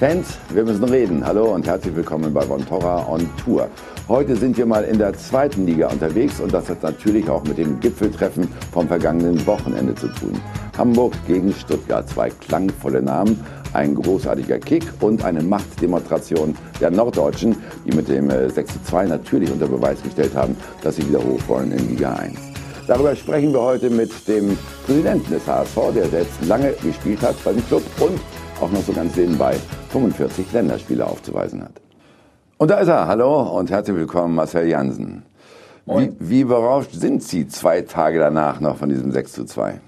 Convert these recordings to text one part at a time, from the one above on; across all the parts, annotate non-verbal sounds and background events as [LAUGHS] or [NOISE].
Fans, wir müssen reden. Hallo und herzlich willkommen bei Vontora on Tour. Heute sind wir mal in der zweiten Liga unterwegs und das hat natürlich auch mit dem Gipfeltreffen vom vergangenen Wochenende zu tun. Hamburg gegen Stuttgart, zwei klangvolle Namen, ein großartiger Kick und eine Machtdemonstration der Norddeutschen, die mit dem 6 äh, zu 2 natürlich unter Beweis gestellt haben, dass sie wieder hoch wollen in Liga 1. Darüber sprechen wir heute mit dem Präsidenten des HSV, der selbst lange gespielt hat bei dem Club und auch noch so ganz nebenbei 45 Länderspiele aufzuweisen hat. Und da ist er. Hallo und herzlich willkommen, Marcel Jansen. Wie, wie berauscht sind Sie zwei Tage danach noch von diesem 6 zu 2?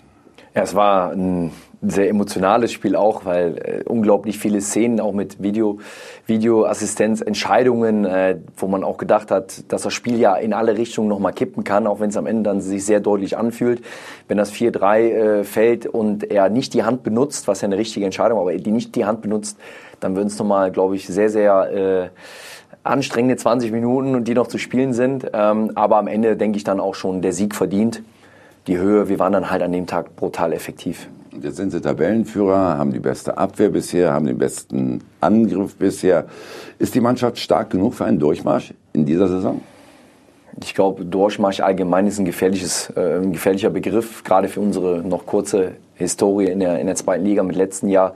Ja, es war ein sehr emotionales Spiel auch, weil äh, unglaublich viele Szenen auch mit Video, Videoassistenz, Entscheidungen, äh, wo man auch gedacht hat, dass das Spiel ja in alle Richtungen nochmal kippen kann, auch wenn es am Ende dann sich sehr deutlich anfühlt. Wenn das 4-3 äh, fällt und er nicht die Hand benutzt, was ja eine richtige Entscheidung, aber die nicht die Hand benutzt, dann würden es nochmal, glaube ich, sehr, sehr äh, anstrengende 20 Minuten, die noch zu spielen sind. Ähm, aber am Ende denke ich dann auch schon der Sieg verdient. Die Höhe, wir waren dann halt an dem Tag brutal effektiv. Jetzt sind sie Tabellenführer, haben die beste Abwehr bisher, haben den besten Angriff bisher. Ist die Mannschaft stark genug für einen Durchmarsch in dieser Saison? Ich glaube, Durchmarsch allgemein ist ein, gefährliches, äh, ein gefährlicher Begriff, gerade für unsere noch kurze Historie in der, in der zweiten Liga mit letzten Jahr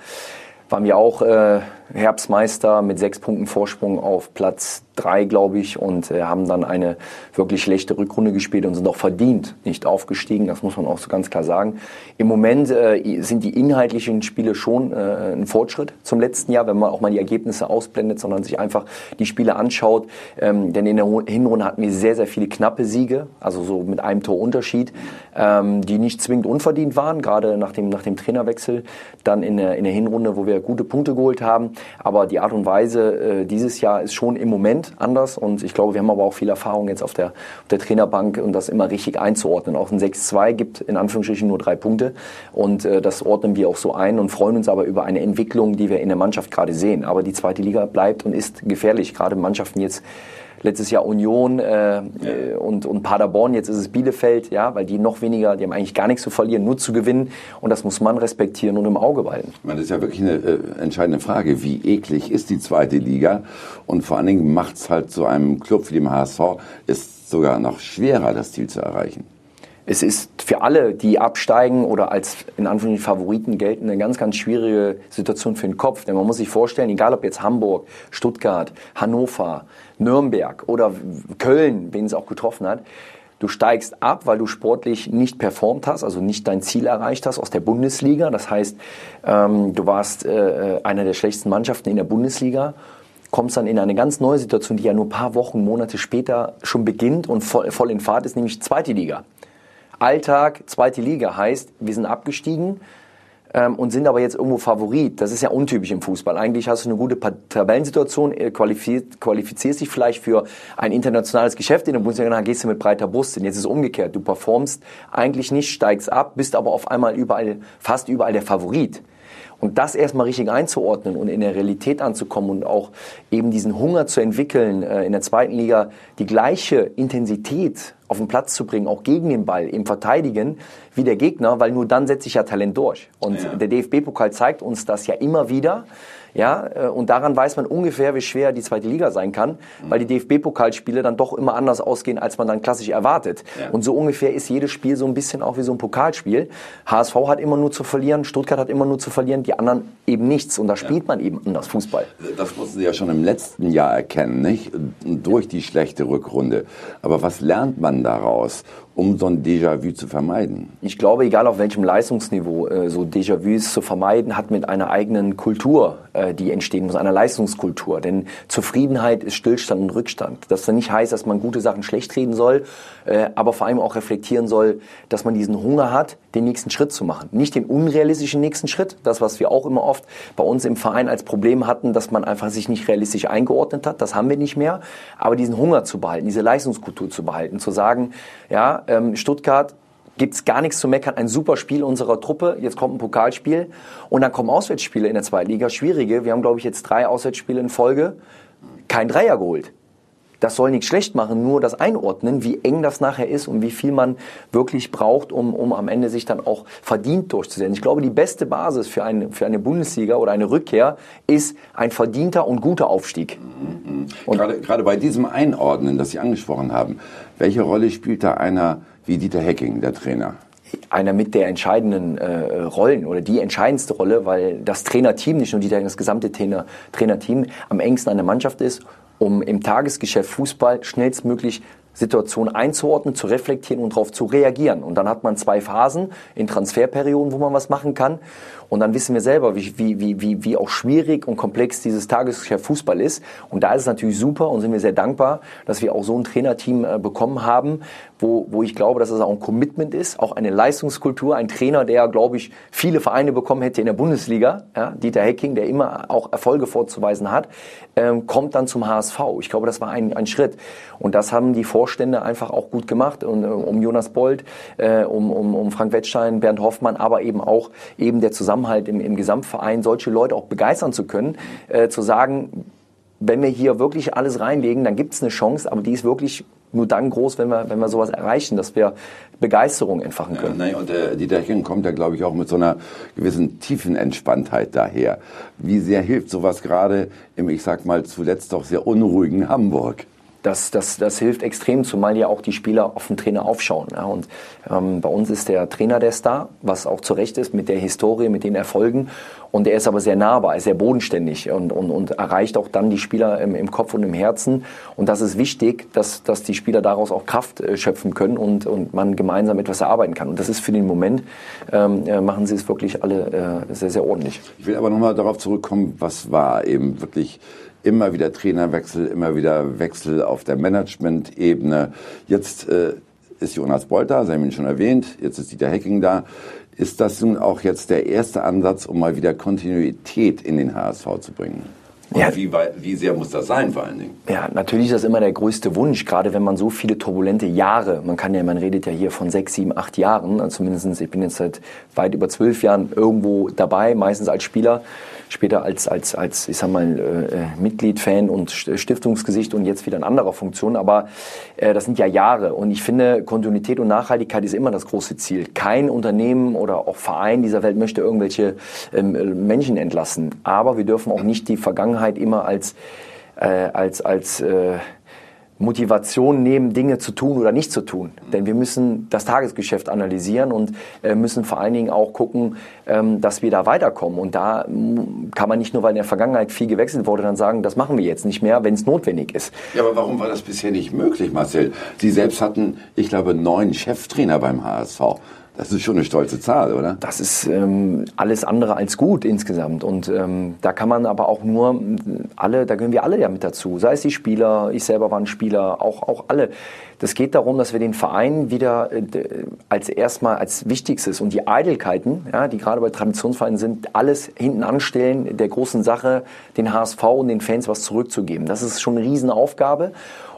waren wir auch äh, Herbstmeister mit sechs Punkten Vorsprung auf Platz drei, glaube ich, und äh, haben dann eine wirklich schlechte Rückrunde gespielt und sind auch verdient nicht aufgestiegen. Das muss man auch so ganz klar sagen. Im Moment äh, sind die inhaltlichen Spiele schon äh, ein Fortschritt zum letzten Jahr, wenn man auch mal die Ergebnisse ausblendet, sondern sich einfach die Spiele anschaut. Ähm, denn in der Hinrunde hatten wir sehr, sehr viele knappe Siege, also so mit einem Torunterschied, ähm, die nicht zwingend unverdient waren, gerade nach dem, nach dem Trainerwechsel. Dann in der, in der Hinrunde, wo wir gute Punkte geholt haben. Aber die Art und Weise äh, dieses Jahr ist schon im Moment anders. Und ich glaube, wir haben aber auch viel Erfahrung jetzt auf der, auf der Trainerbank und das immer richtig einzuordnen. Auch ein 6-2 gibt in Anführungsstrichen nur drei Punkte. Und äh, das ordnen wir auch so ein und freuen uns aber über eine Entwicklung, die wir in der Mannschaft gerade sehen. Aber die zweite Liga bleibt und ist gefährlich. Gerade Mannschaften jetzt letztes Jahr Union äh, ja. und, und Paderborn, jetzt ist es Bielefeld, ja, weil die noch weniger, die haben eigentlich gar nichts zu verlieren, nur zu gewinnen und das muss man respektieren und im Auge behalten. Das ist ja wirklich eine äh, entscheidende Frage, wie eklig ist die zweite Liga und vor allen Dingen macht es halt so einem Club wie dem HSV, ist sogar noch schwerer, das Ziel zu erreichen es ist für alle, die absteigen oder als in Anführungszeichen Favoriten gelten, eine ganz, ganz schwierige Situation für den Kopf. Denn man muss sich vorstellen, egal ob jetzt Hamburg, Stuttgart, Hannover, Nürnberg oder Köln, wen es auch getroffen hat, Du steigst ab, weil du sportlich nicht performt hast, also nicht dein Ziel erreicht hast aus der Bundesliga. Das heißt, ähm, du warst äh, einer der schlechtesten Mannschaften in der Bundesliga, kommst dann in eine ganz neue Situation, die ja nur ein paar Wochen, Monate später schon beginnt und voll, voll in Fahrt ist, nämlich zweite Liga. Alltag, zweite Liga heißt, wir sind abgestiegen ähm, und sind aber jetzt irgendwo Favorit. Das ist ja untypisch im Fußball. Eigentlich hast du eine gute Tabellensituation, äh, qualifiz qualifizierst dich vielleicht für ein internationales Geschäft in der Bundesliga, dann gehst du mit breiter Brust hin. Jetzt ist es umgekehrt. Du performst eigentlich nicht, steigst ab, bist aber auf einmal überall, fast überall der Favorit. Und das erstmal richtig einzuordnen und in der Realität anzukommen und auch eben diesen Hunger zu entwickeln, äh, in der zweiten Liga die gleiche Intensität auf den Platz zu bringen, auch gegen den Ball, im Verteidigen, wie der Gegner, weil nur dann setzt sich ja Talent durch. Und ja. der DFB-Pokal zeigt uns das ja immer wieder. Ja, äh, und daran weiß man ungefähr, wie schwer die zweite Liga sein kann, mhm. weil die DFB-Pokalspiele dann doch immer anders ausgehen, als man dann klassisch erwartet. Ja. Und so ungefähr ist jedes Spiel so ein bisschen auch wie so ein Pokalspiel. HSV hat immer nur zu verlieren, Stuttgart hat immer nur zu verlieren, die anderen eben nichts. Und da spielt ja. man eben anders Fußball. Das mussten Sie ja schon im letzten Jahr erkennen, nicht? Durch die schlechte Rückrunde. Aber was lernt man daraus? um so ein Déjà-vu zu vermeiden? Ich glaube, egal auf welchem Leistungsniveau, äh, so Déjà-vus zu vermeiden, hat mit einer eigenen Kultur, die entstehen muss, einer Leistungskultur. Denn Zufriedenheit ist Stillstand und Rückstand. Das nicht heißt, dass man gute Sachen schlecht reden soll, äh, aber vor allem auch reflektieren soll, dass man diesen Hunger hat, den nächsten Schritt zu machen. Nicht den unrealistischen nächsten Schritt, das, was wir auch immer oft bei uns im Verein als Problem hatten, dass man einfach sich nicht realistisch eingeordnet hat. Das haben wir nicht mehr. Aber diesen Hunger zu behalten, diese Leistungskultur zu behalten, zu sagen, ja, ähm, Stuttgart gibt's gar nichts zu meckern. Ein super Spiel unserer Truppe. Jetzt kommt ein Pokalspiel und dann kommen Auswärtsspiele in der zweiten Liga. Schwierige. Wir haben, glaube ich, jetzt drei Auswärtsspiele in Folge. Kein Dreier geholt. das soll nichts schlecht machen, nur das Einordnen, wie eng das nachher ist und wie viel man wirklich braucht, um, um am Ende sich dann auch verdient durchzusetzen. Ich glaube, die beste Basis für eine, für eine Bundesliga oder eine Rückkehr ist ein verdienter und guter Aufstieg. Mhm. Gerade, gerade bei diesem Einordnen, das Sie angesprochen haben, welche Rolle spielt da einer wie Dieter Hecking, der Trainer? einer mit der entscheidenden äh, Rollen oder die entscheidendste Rolle, weil das Trainerteam, nicht nur die, das gesamte Trainer, Trainerteam am engsten an der Mannschaft ist um im Tagesgeschäft Fußball schnellstmöglich Situationen einzuordnen, zu reflektieren und darauf zu reagieren. Und dann hat man zwei Phasen in Transferperioden, wo man was machen kann. Und dann wissen wir selber, wie, wie, wie, wie auch schwierig und komplex dieses Tagesgeschäft Fußball ist. Und da ist es natürlich super und sind wir sehr dankbar, dass wir auch so ein Trainerteam äh, bekommen haben, wo, wo ich glaube, dass es auch ein Commitment ist, auch eine Leistungskultur, ein Trainer, der, glaube ich, viele Vereine bekommen hätte in der Bundesliga, ja, Dieter Hecking, der immer auch Erfolge vorzuweisen hat, ähm, kommt dann zum HSV. Ich glaube, das war ein, ein Schritt. Und das haben die Vorstände einfach auch gut gemacht. Und, äh, um Jonas Bold, äh, um, um, um Frank Wettstein, Bernd Hoffmann, aber eben auch eben der Zusammenhalt im, im Gesamtverein, solche Leute auch begeistern zu können, äh, zu sagen, wenn wir hier wirklich alles reinlegen, dann gibt es eine Chance, aber die ist wirklich nur dann groß, wenn wir, wenn wir sowas erreichen, dass wir Begeisterung entfachen können. Ja, nein, und äh, die Dächen kommt ja, glaube ich, auch mit so einer gewissen tiefen Entspanntheit daher. Wie sehr hilft sowas gerade im, ich sag mal, zuletzt doch sehr unruhigen Hamburg? Das, das, das hilft extrem, zumal ja auch die Spieler auf den Trainer aufschauen. Ja. Und ähm, bei uns ist der Trainer der Star, was auch zu Recht ist mit der Historie, mit den Erfolgen. Und er ist aber sehr nahbar, ist sehr bodenständig und, und, und erreicht auch dann die Spieler im, im Kopf und im Herzen. Und das ist wichtig, dass, dass die Spieler daraus auch Kraft äh, schöpfen können und, und man gemeinsam etwas erarbeiten kann. Und das ist für den Moment, ähm, äh, machen sie es wirklich alle äh, sehr, sehr ordentlich. Ich will aber nochmal darauf zurückkommen, was war eben wirklich immer wieder Trainerwechsel, immer wieder Wechsel auf der Management-Ebene. Jetzt äh, ist Jonas Bolter, Sie haben ihn schon erwähnt, jetzt ist Dieter Hecking da. Ist das nun auch jetzt der erste Ansatz, um mal wieder Kontinuität in den HSV zu bringen? Und ja. wie, wie sehr muss das sein vor allen Dingen? Ja, natürlich ist das immer der größte Wunsch, gerade wenn man so viele turbulente Jahre, man kann ja, man redet ja hier von sechs, sieben, acht Jahren, also zumindest ich bin jetzt seit weit über zwölf Jahren irgendwo dabei, meistens als Spieler später als, als, als ich sag mal, äh, Mitglied, Fan und Stiftungsgesicht und jetzt wieder in anderer Funktion. Aber äh, das sind ja Jahre und ich finde, Kontinuität und Nachhaltigkeit ist immer das große Ziel. Kein Unternehmen oder auch Verein dieser Welt möchte irgendwelche ähm, Menschen entlassen. Aber wir dürfen auch nicht die Vergangenheit immer als, äh, als, als äh, Motivation nehmen, Dinge zu tun oder nicht zu tun. Denn wir müssen das Tagesgeschäft analysieren und äh, müssen vor allen Dingen auch gucken, ähm, dass wir da weiterkommen. Und da kann man nicht nur, weil in der Vergangenheit viel gewechselt wurde, dann sagen, das machen wir jetzt nicht mehr, wenn es notwendig ist. Ja, aber warum war das bisher nicht möglich, Marcel? Sie selbst hatten, ich glaube, neun Cheftrainer beim HSV. Das ist schon eine stolze Zahl, oder? Das ist ähm, alles andere als gut insgesamt. Und ähm, da kann man aber auch nur alle, da gehören wir alle ja mit dazu. Sei es die Spieler, ich selber war ein Spieler, auch, auch alle. Das geht darum, dass wir den Verein wieder äh, als erstmal als Wichtigstes und die Eitelkeiten, ja, die gerade bei Traditionsvereinen sind, alles hinten anstellen, der großen Sache, den HSV und den Fans was zurückzugeben. Das ist schon eine Riesenaufgabe.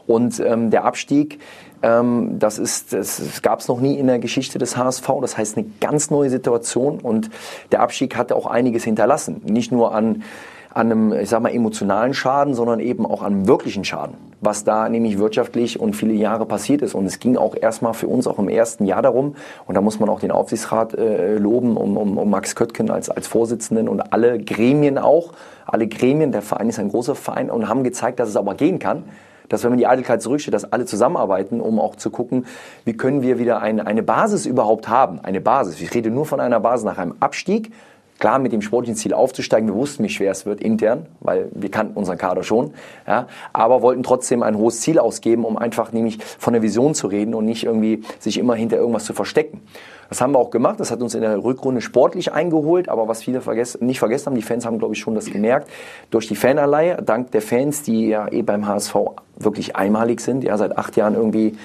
Und ähm, der Abstieg, ähm, das ist, das, das gab es noch nie in der Geschichte des HSV. Das heißt eine ganz neue Situation und der Abstieg hatte auch einiges hinterlassen. Nicht nur an an einem, ich sag mal, emotionalen Schaden, sondern eben auch an einem wirklichen Schaden, was da nämlich wirtschaftlich und viele Jahre passiert ist. Und es ging auch erstmal für uns auch im ersten Jahr darum, und da muss man auch den Aufsichtsrat äh, loben, um, um, um Max Köttgen als, als Vorsitzenden und alle Gremien auch, alle Gremien, der Verein ist ein großer Verein und haben gezeigt, dass es aber gehen kann dass wenn man die Eitelkeit zurücksteht, dass alle zusammenarbeiten, um auch zu gucken, wie können wir wieder eine, eine Basis überhaupt haben. Eine Basis. Ich rede nur von einer Basis nach einem Abstieg. Klar, mit dem sportlichen Ziel aufzusteigen. Wir wussten, wie schwer es wird intern, weil wir kannten unseren Kader schon. Ja, aber wollten trotzdem ein hohes Ziel ausgeben, um einfach nämlich von der Vision zu reden und nicht irgendwie sich immer hinter irgendwas zu verstecken. Das haben wir auch gemacht. Das hat uns in der Rückrunde sportlich eingeholt. Aber was viele vergessen, nicht vergessen haben, die Fans haben, glaube ich, schon das gemerkt, durch die Fanalleihe, dank der Fans, die ja eh beim HSV wirklich einmalig sind, ja, seit acht Jahren irgendwie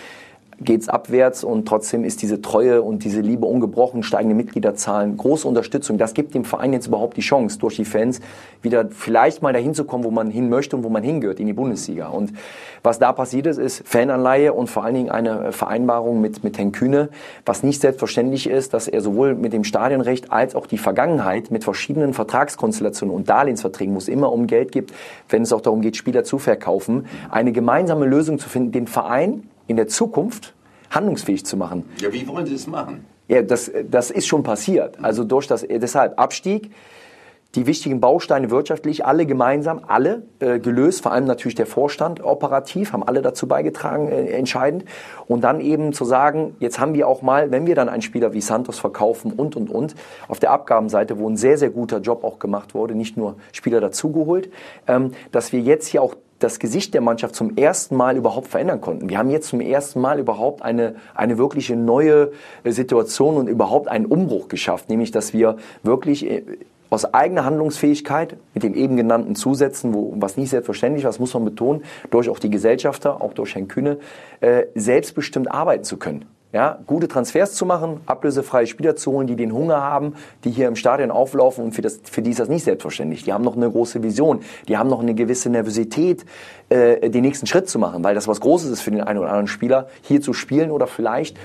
geht es abwärts und trotzdem ist diese Treue und diese Liebe ungebrochen, steigende Mitgliederzahlen, große Unterstützung. Das gibt dem Verein jetzt überhaupt die Chance, durch die Fans wieder vielleicht mal dahin zu kommen, wo man hin möchte und wo man hingehört, in die Bundesliga. Und was da passiert ist, ist Fananleihe und vor allen Dingen eine Vereinbarung mit, mit Herrn Kühne, was nicht selbstverständlich ist, dass er sowohl mit dem Stadionrecht als auch die Vergangenheit mit verschiedenen Vertragskonstellationen und Darlehensverträgen, wo es immer um Geld gibt, wenn es auch darum geht, Spieler zu verkaufen, eine gemeinsame Lösung zu finden, den Verein in der Zukunft handlungsfähig zu machen. Ja, wie wollen Sie es machen? Ja, das, das ist schon passiert. Also durch das, deshalb Abstieg, die wichtigen Bausteine wirtschaftlich, alle gemeinsam, alle äh, gelöst, vor allem natürlich der Vorstand operativ, haben alle dazu beigetragen, äh, entscheidend. Und dann eben zu sagen, jetzt haben wir auch mal, wenn wir dann einen Spieler wie Santos verkaufen und, und, und, auf der Abgabenseite, wo ein sehr, sehr guter Job auch gemacht wurde, nicht nur Spieler dazugeholt, ähm, dass wir jetzt hier auch das Gesicht der Mannschaft zum ersten Mal überhaupt verändern konnten. Wir haben jetzt zum ersten Mal überhaupt eine, eine wirkliche neue äh, Situation und überhaupt einen Umbruch geschafft, nämlich dass wir wirklich äh, aus eigener Handlungsfähigkeit mit dem eben genannten Zusätzen, wo, was nicht selbstverständlich was muss man betonen, durch auch die Gesellschafter, auch durch Herrn Kühne, äh, selbstbestimmt arbeiten zu können ja, gute Transfers zu machen, ablösefreie Spieler zu holen, die den Hunger haben, die hier im Stadion auflaufen und für, das, für die ist das nicht selbstverständlich. Die haben noch eine große Vision, die haben noch eine gewisse Nervosität, äh, den nächsten Schritt zu machen, weil das was Großes ist für den einen oder anderen Spieler, hier zu spielen oder vielleicht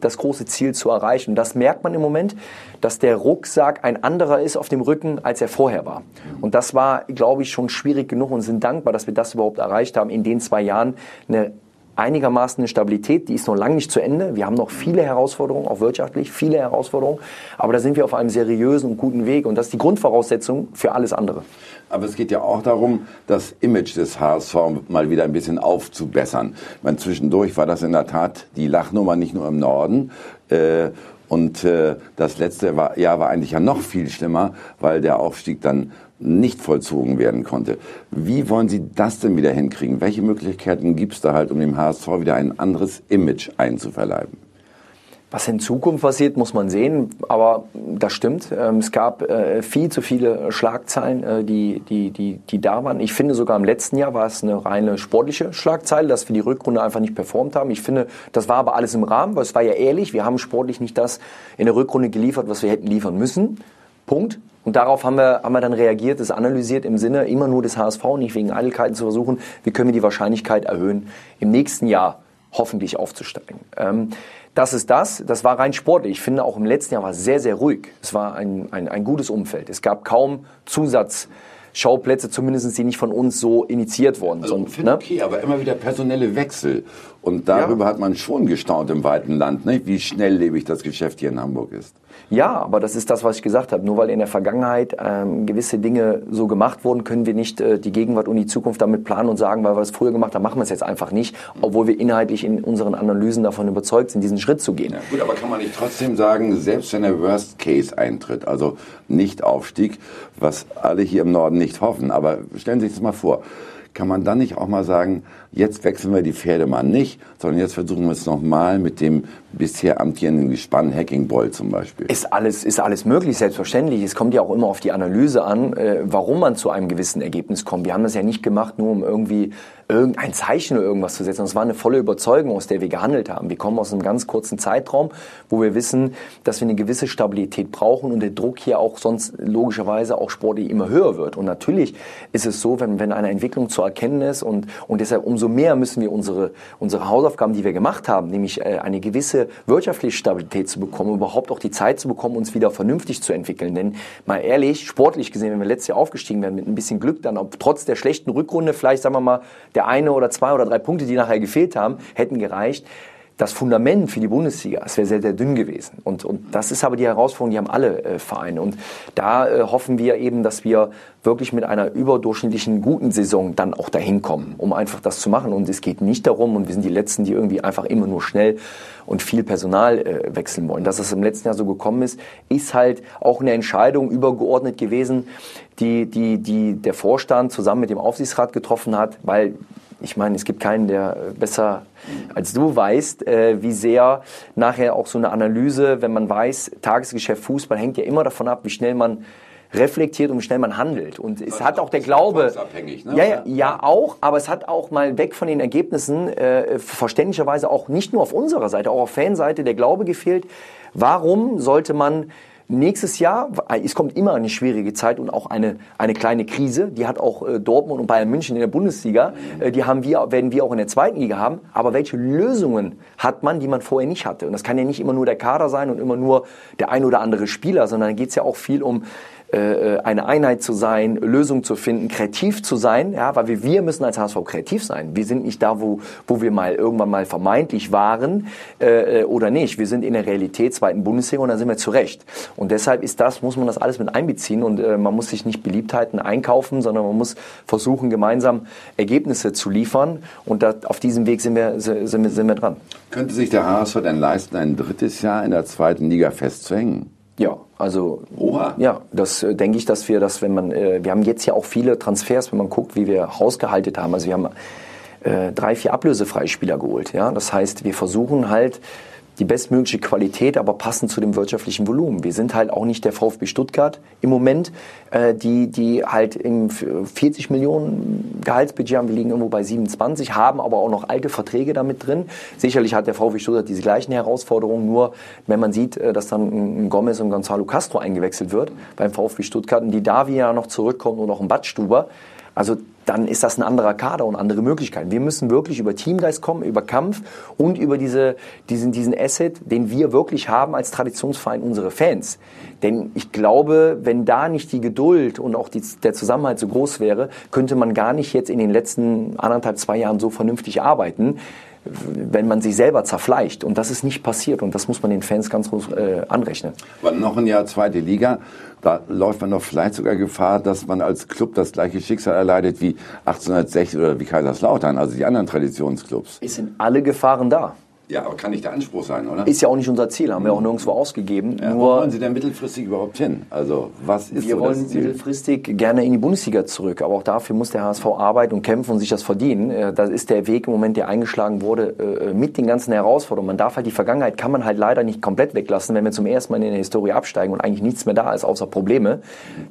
das große Ziel zu erreichen. Das merkt man im Moment, dass der Rucksack ein anderer ist auf dem Rücken, als er vorher war. Und das war, glaube ich, schon schwierig genug und sind dankbar, dass wir das überhaupt erreicht haben, in den zwei Jahren eine einigermaßen eine Stabilität, die ist noch lange nicht zu Ende. Wir haben noch viele Herausforderungen, auch wirtschaftlich, viele Herausforderungen. Aber da sind wir auf einem seriösen und guten Weg. Und das ist die Grundvoraussetzung für alles andere. Aber es geht ja auch darum, das Image des HSV mal wieder ein bisschen aufzubessern. Ich meine, zwischendurch war das in der Tat die Lachnummer nicht nur im Norden. Äh, und äh, das letzte Jahr war eigentlich ja noch viel schlimmer, weil der Aufstieg dann nicht vollzogen werden konnte. Wie wollen Sie das denn wieder hinkriegen? Welche Möglichkeiten gibt es da halt, um dem HSV wieder ein anderes Image einzuverleiben? Was in Zukunft passiert, muss man sehen. Aber das stimmt. Ähm, es gab äh, viel zu viele Schlagzeilen, äh, die, die, die, die da waren. Ich finde sogar im letzten Jahr war es eine reine sportliche Schlagzeile, dass wir die Rückrunde einfach nicht performt haben. Ich finde, das war aber alles im Rahmen, weil es war ja ehrlich. Wir haben sportlich nicht das in der Rückrunde geliefert, was wir hätten liefern müssen. Punkt. Und darauf haben wir, haben wir dann reagiert, das analysiert im Sinne immer nur des HSV, nicht wegen Eitelkeiten zu versuchen, wie können wir die Wahrscheinlichkeit erhöhen, im nächsten Jahr hoffentlich aufzusteigen. Ähm, das ist das. Das war rein sportlich. Ich finde, auch im letzten Jahr war es sehr, sehr ruhig. Es war ein, ein, ein gutes Umfeld. Es gab kaum Zusatz. Schauplätze, zumindest die nicht von uns so initiiert worden also, sind. Ne? Okay, aber immer wieder personelle Wechsel. Und darüber ja. hat man schon gestaunt im weiten Land, ne? wie schnelllebig das Geschäft hier in Hamburg ist. Ja, aber das ist das, was ich gesagt habe. Nur weil in der Vergangenheit ähm, gewisse Dinge so gemacht wurden, können wir nicht äh, die Gegenwart und die Zukunft damit planen und sagen, weil wir es früher gemacht haben, machen wir es jetzt einfach nicht, obwohl wir inhaltlich in unseren Analysen davon überzeugt sind, diesen Schritt zu gehen. Ja, gut, aber kann man nicht trotzdem sagen, selbst wenn der Worst Case eintritt, also nicht Aufstieg, was alle hier im Norden nicht hoffen, aber stellen Sie sich das mal vor, kann man dann nicht auch mal sagen, jetzt wechseln wir die Pferde mal nicht, sondern jetzt versuchen wir es nochmal mit dem bisher amtierenden Gespann Hacking Boll zum Beispiel? Ist alles, ist alles möglich, selbstverständlich. Es kommt ja auch immer auf die Analyse an, äh, warum man zu einem gewissen Ergebnis kommt. Wir haben das ja nicht gemacht, nur um irgendwie irgendein Zeichen oder irgendwas zu setzen. Das war eine volle Überzeugung, aus der wir gehandelt haben. Wir kommen aus einem ganz kurzen Zeitraum, wo wir wissen, dass wir eine gewisse Stabilität brauchen und der Druck hier auch sonst logischerweise auch sportlich immer höher wird. Und natürlich ist es so, wenn, wenn eine Entwicklung zu erkennen ist und, und deshalb umso mehr müssen wir unsere, unsere Hausaufgaben, die wir gemacht haben, nämlich äh, eine gewisse wirtschaftliche Stabilität zu bekommen, überhaupt auch die Zeit zu bekommen, uns wieder vernünftig zu entwickeln. Denn mal ehrlich, sportlich gesehen, wenn wir letztes Jahr aufgestiegen wären mit ein bisschen Glück, dann ob, trotz der schlechten Rückrunde vielleicht, sagen wir mal, der eine oder zwei oder drei Punkte, die nachher gefehlt haben, hätten gereicht das Fundament für die Bundesliga, es wäre sehr, sehr dünn gewesen. Und, und das ist aber die Herausforderung, die haben alle äh, Vereine. Und da äh, hoffen wir eben, dass wir wirklich mit einer überdurchschnittlichen guten Saison dann auch dahin kommen, um einfach das zu machen. Und es geht nicht darum, und wir sind die Letzten, die irgendwie einfach immer nur schnell und viel Personal äh, wechseln wollen. Dass es im letzten Jahr so gekommen ist, ist halt auch eine Entscheidung übergeordnet gewesen, die, die, die der Vorstand zusammen mit dem Aufsichtsrat getroffen hat, weil ich meine, es gibt keinen, der besser als du weißt, äh, wie sehr nachher auch so eine Analyse, wenn man weiß, Tagesgeschäft Fußball hängt ja immer davon ab, wie schnell man reflektiert und wie schnell man handelt. Und es hat auch der Glaube. Ne? Ja, ja, ja, auch, aber es hat auch mal weg von den Ergebnissen äh, verständlicherweise auch nicht nur auf unserer Seite, auch auf Fanseite der Glaube gefehlt. Warum sollte man Nächstes Jahr, es kommt immer eine schwierige Zeit und auch eine, eine kleine Krise. Die hat auch äh, Dortmund und Bayern München in der Bundesliga. Äh, die haben wir, werden wir auch in der zweiten Liga haben. Aber welche Lösungen hat man, die man vorher nicht hatte? Und das kann ja nicht immer nur der Kader sein und immer nur der ein oder andere Spieler, sondern da geht es ja auch viel um äh, äh, eine Einheit zu sein, Lösungen zu finden, kreativ zu sein, ja, weil wir, wir müssen als HSV kreativ sein. Wir sind nicht da, wo, wo wir mal irgendwann mal vermeintlich waren äh, äh, oder nicht. Wir sind in der Realität zweiten Bundesliga und da sind wir zurecht. Und deshalb ist das, muss man das alles mit einbeziehen und äh, man muss sich nicht Beliebtheiten einkaufen, sondern man muss versuchen, gemeinsam Ergebnisse zu liefern und da, auf diesem Weg sind wir, sind, wir, sind wir dran. Könnte sich der HSV denn leisten, ein drittes Jahr in der zweiten Liga festzuhängen? Ja, also Oha. ja, das äh, denke ich, dass wir das, wenn man, äh, wir haben jetzt ja auch viele Transfers, wenn man guckt, wie wir hausgehalten haben. Also wir haben äh, drei, vier ablösefreie Spieler geholt. Ja, das heißt, wir versuchen halt die bestmögliche Qualität, aber passend zu dem wirtschaftlichen Volumen. Wir sind halt auch nicht der VfB Stuttgart im Moment, äh, die, die halt im 40 Millionen Gehaltsbudget haben. Wir liegen irgendwo bei 27, haben aber auch noch alte Verträge damit drin. Sicherlich hat der VfB Stuttgart diese gleichen Herausforderungen, nur wenn man sieht, äh, dass dann ein Gomez und Gonzalo Castro eingewechselt wird beim VfB Stuttgart und die Davi ja noch zurückkommt und auch ein Badstuber. Also dann ist das ein anderer Kader und andere Möglichkeiten. Wir müssen wirklich über Teamgeist kommen, über Kampf und über diese, diesen, diesen Asset, den wir wirklich haben als Traditionsverein, unsere Fans. Denn ich glaube, wenn da nicht die Geduld und auch die, der Zusammenhalt so groß wäre, könnte man gar nicht jetzt in den letzten anderthalb, zwei Jahren so vernünftig arbeiten wenn man sich selber zerfleischt. Und das ist nicht passiert und das muss man den Fans ganz groß äh, anrechnen. Aber noch ein Jahr zweite Liga, da läuft man doch vielleicht sogar Gefahr, dass man als Club das gleiche Schicksal erleidet wie 1860 oder wie Kaiserslautern, also die anderen Traditionsclubs. Es sind alle Gefahren da. Ja, aber kann nicht der Anspruch sein, oder? Ist ja auch nicht unser Ziel, haben wir auch nirgendwo ausgegeben. Ja, Nur wo wollen Sie denn mittelfristig überhaupt hin? Also was ist Wir so wollen mittelfristig gerne in die Bundesliga zurück, aber auch dafür muss der HSV arbeiten und kämpfen und sich das verdienen. Äh, das ist der Weg im Moment, der eingeschlagen wurde äh, mit den ganzen Herausforderungen. Man darf halt die Vergangenheit kann man halt leider nicht komplett weglassen, wenn wir zum ersten Mal in der Historie absteigen und eigentlich nichts mehr da ist außer Probleme.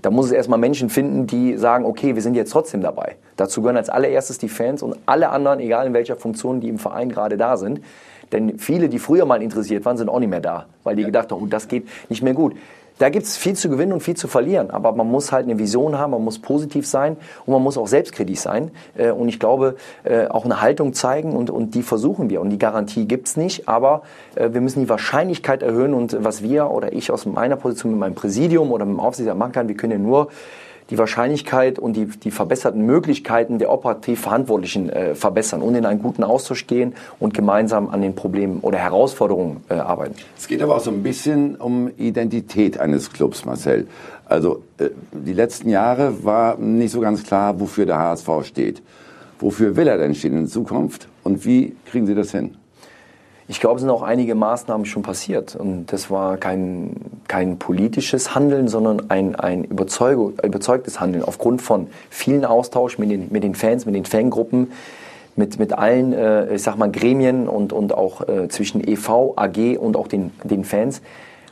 Da muss es erstmal Menschen finden, die sagen, okay, wir sind jetzt trotzdem dabei. Dazu gehören als allererstes die Fans und alle anderen, egal in welcher Funktion, die im Verein gerade da sind. Denn viele, die früher mal interessiert waren, sind auch nicht mehr da, weil die ja. gedacht haben, oh, das geht nicht mehr gut. Da gibt es viel zu gewinnen und viel zu verlieren. Aber man muss halt eine Vision haben, man muss positiv sein und man muss auch selbstkritisch sein. Äh, und ich glaube, äh, auch eine Haltung zeigen und, und die versuchen wir. Und die Garantie gibt's nicht, aber äh, wir müssen die Wahrscheinlichkeit erhöhen. Und was wir oder ich aus meiner Position mit meinem Präsidium oder mit dem Aufsichtsrat machen kann, wir können ja nur die Wahrscheinlichkeit und die, die verbesserten Möglichkeiten der operativ Verantwortlichen äh, verbessern und in einen guten Austausch gehen und gemeinsam an den Problemen oder Herausforderungen äh, arbeiten. Es geht aber auch so ein bisschen um Identität eines Clubs, Marcel. Also äh, die letzten Jahre war nicht so ganz klar, wofür der HSV steht. Wofür will er denn stehen in Zukunft und wie kriegen Sie das hin? Ich glaube, es sind auch einige Maßnahmen schon passiert. Und das war kein, kein politisches Handeln, sondern ein, ein überzeugtes Handeln aufgrund von vielen Austausch mit den, mit den Fans, mit den Fangruppen, mit, mit allen, äh, ich sag mal, Gremien und, und auch äh, zwischen EV, AG und auch den, den Fans.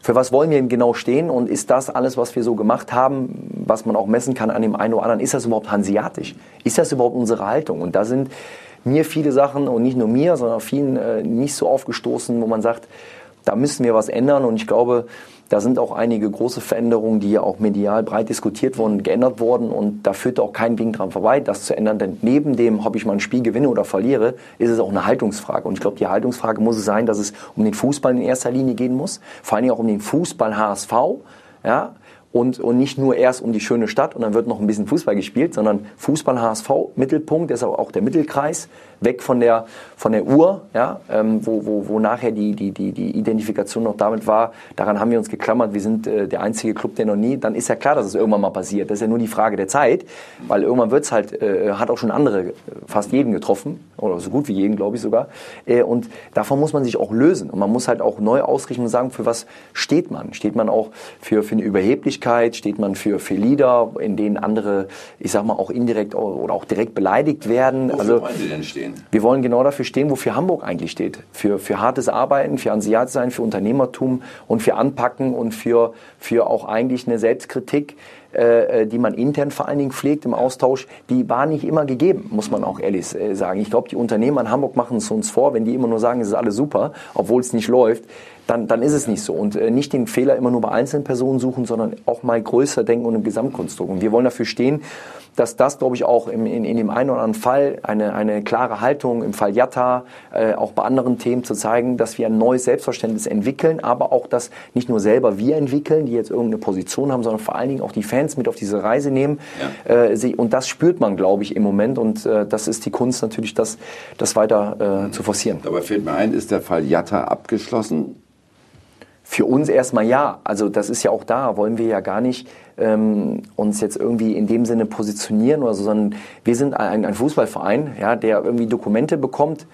Für was wollen wir eben genau stehen und ist das alles, was wir so gemacht haben, was man auch messen kann an dem einen oder anderen, ist das überhaupt hanseatisch? Ist das überhaupt unsere Haltung? Und da sind mir viele Sachen und nicht nur mir, sondern vielen äh, nicht so aufgestoßen, wo man sagt, da müssen wir was ändern und ich glaube, da sind auch einige große Veränderungen, die ja auch medial breit diskutiert wurden, geändert worden und da führt auch kein Weg dran vorbei, das zu ändern. Denn neben dem, ob ich mal ein Spiel gewinne oder verliere, ist es auch eine Haltungsfrage. Und ich glaube, die Haltungsfrage muss es sein, dass es um den Fußball in erster Linie gehen muss, vor allen Dingen auch um den Fußball HSV. Ja, und, und nicht nur erst um die schöne Stadt und dann wird noch ein bisschen Fußball gespielt, sondern Fußball HSV Mittelpunkt, ist aber auch der Mittelkreis, weg von der, von der Uhr, ja, ähm, wo, wo, wo nachher die, die, die, die Identifikation noch damit war, daran haben wir uns geklammert, wir sind äh, der einzige Club, der noch nie, dann ist ja klar, dass es irgendwann mal passiert. Das ist ja nur die Frage der Zeit, weil irgendwann wird's halt, äh, hat auch schon andere, fast jeden getroffen, oder so gut wie jeden, glaube ich sogar. Äh, und davon muss man sich auch lösen. Und man muss halt auch neu ausrichten und sagen, für was steht man? Steht man auch für, für eine Überheblichkeit? Steht man für, für Lieder, in denen andere, ich sag mal, auch indirekt oder auch direkt beleidigt werden. Wofür also, wollen Sie denn stehen? Wir wollen genau dafür stehen, wofür Hamburg eigentlich steht. Für, für hartes Arbeiten, für Ansiat sein, für Unternehmertum und für Anpacken und für, für auch eigentlich eine Selbstkritik äh, die man intern vor allen Dingen pflegt im Austausch, die war nicht immer gegeben, muss man auch ehrlich äh, sagen. Ich glaube, die Unternehmer in Hamburg machen es uns vor, wenn die immer nur sagen, es ist alles super, obwohl es nicht läuft dann, dann ist es nicht so. Und äh, nicht den Fehler immer nur bei einzelnen Personen suchen, sondern auch mal größer denken und im Gesamtkonstrukt. Und wir wollen dafür stehen, dass das, glaube ich, auch im, in, in dem einen oder anderen Fall eine, eine klare Haltung, im Fall Jatta, äh, auch bei anderen Themen zu zeigen, dass wir ein neues Selbstverständnis entwickeln, aber auch das nicht nur selber wir entwickeln, die jetzt irgendeine Position haben, sondern vor allen Dingen auch die Fans mit auf diese Reise nehmen. Ja. Äh, und das spürt man, glaube ich, im Moment. Und äh, das ist die Kunst natürlich, das, das weiter äh, zu forcieren. Dabei fällt mir ein, ist der Fall Jatta abgeschlossen? Für uns erstmal ja. Also das ist ja auch da, wollen wir ja gar nicht ähm, uns jetzt irgendwie in dem Sinne positionieren oder so, sondern wir sind ein, ein Fußballverein, ja, der irgendwie Dokumente bekommt,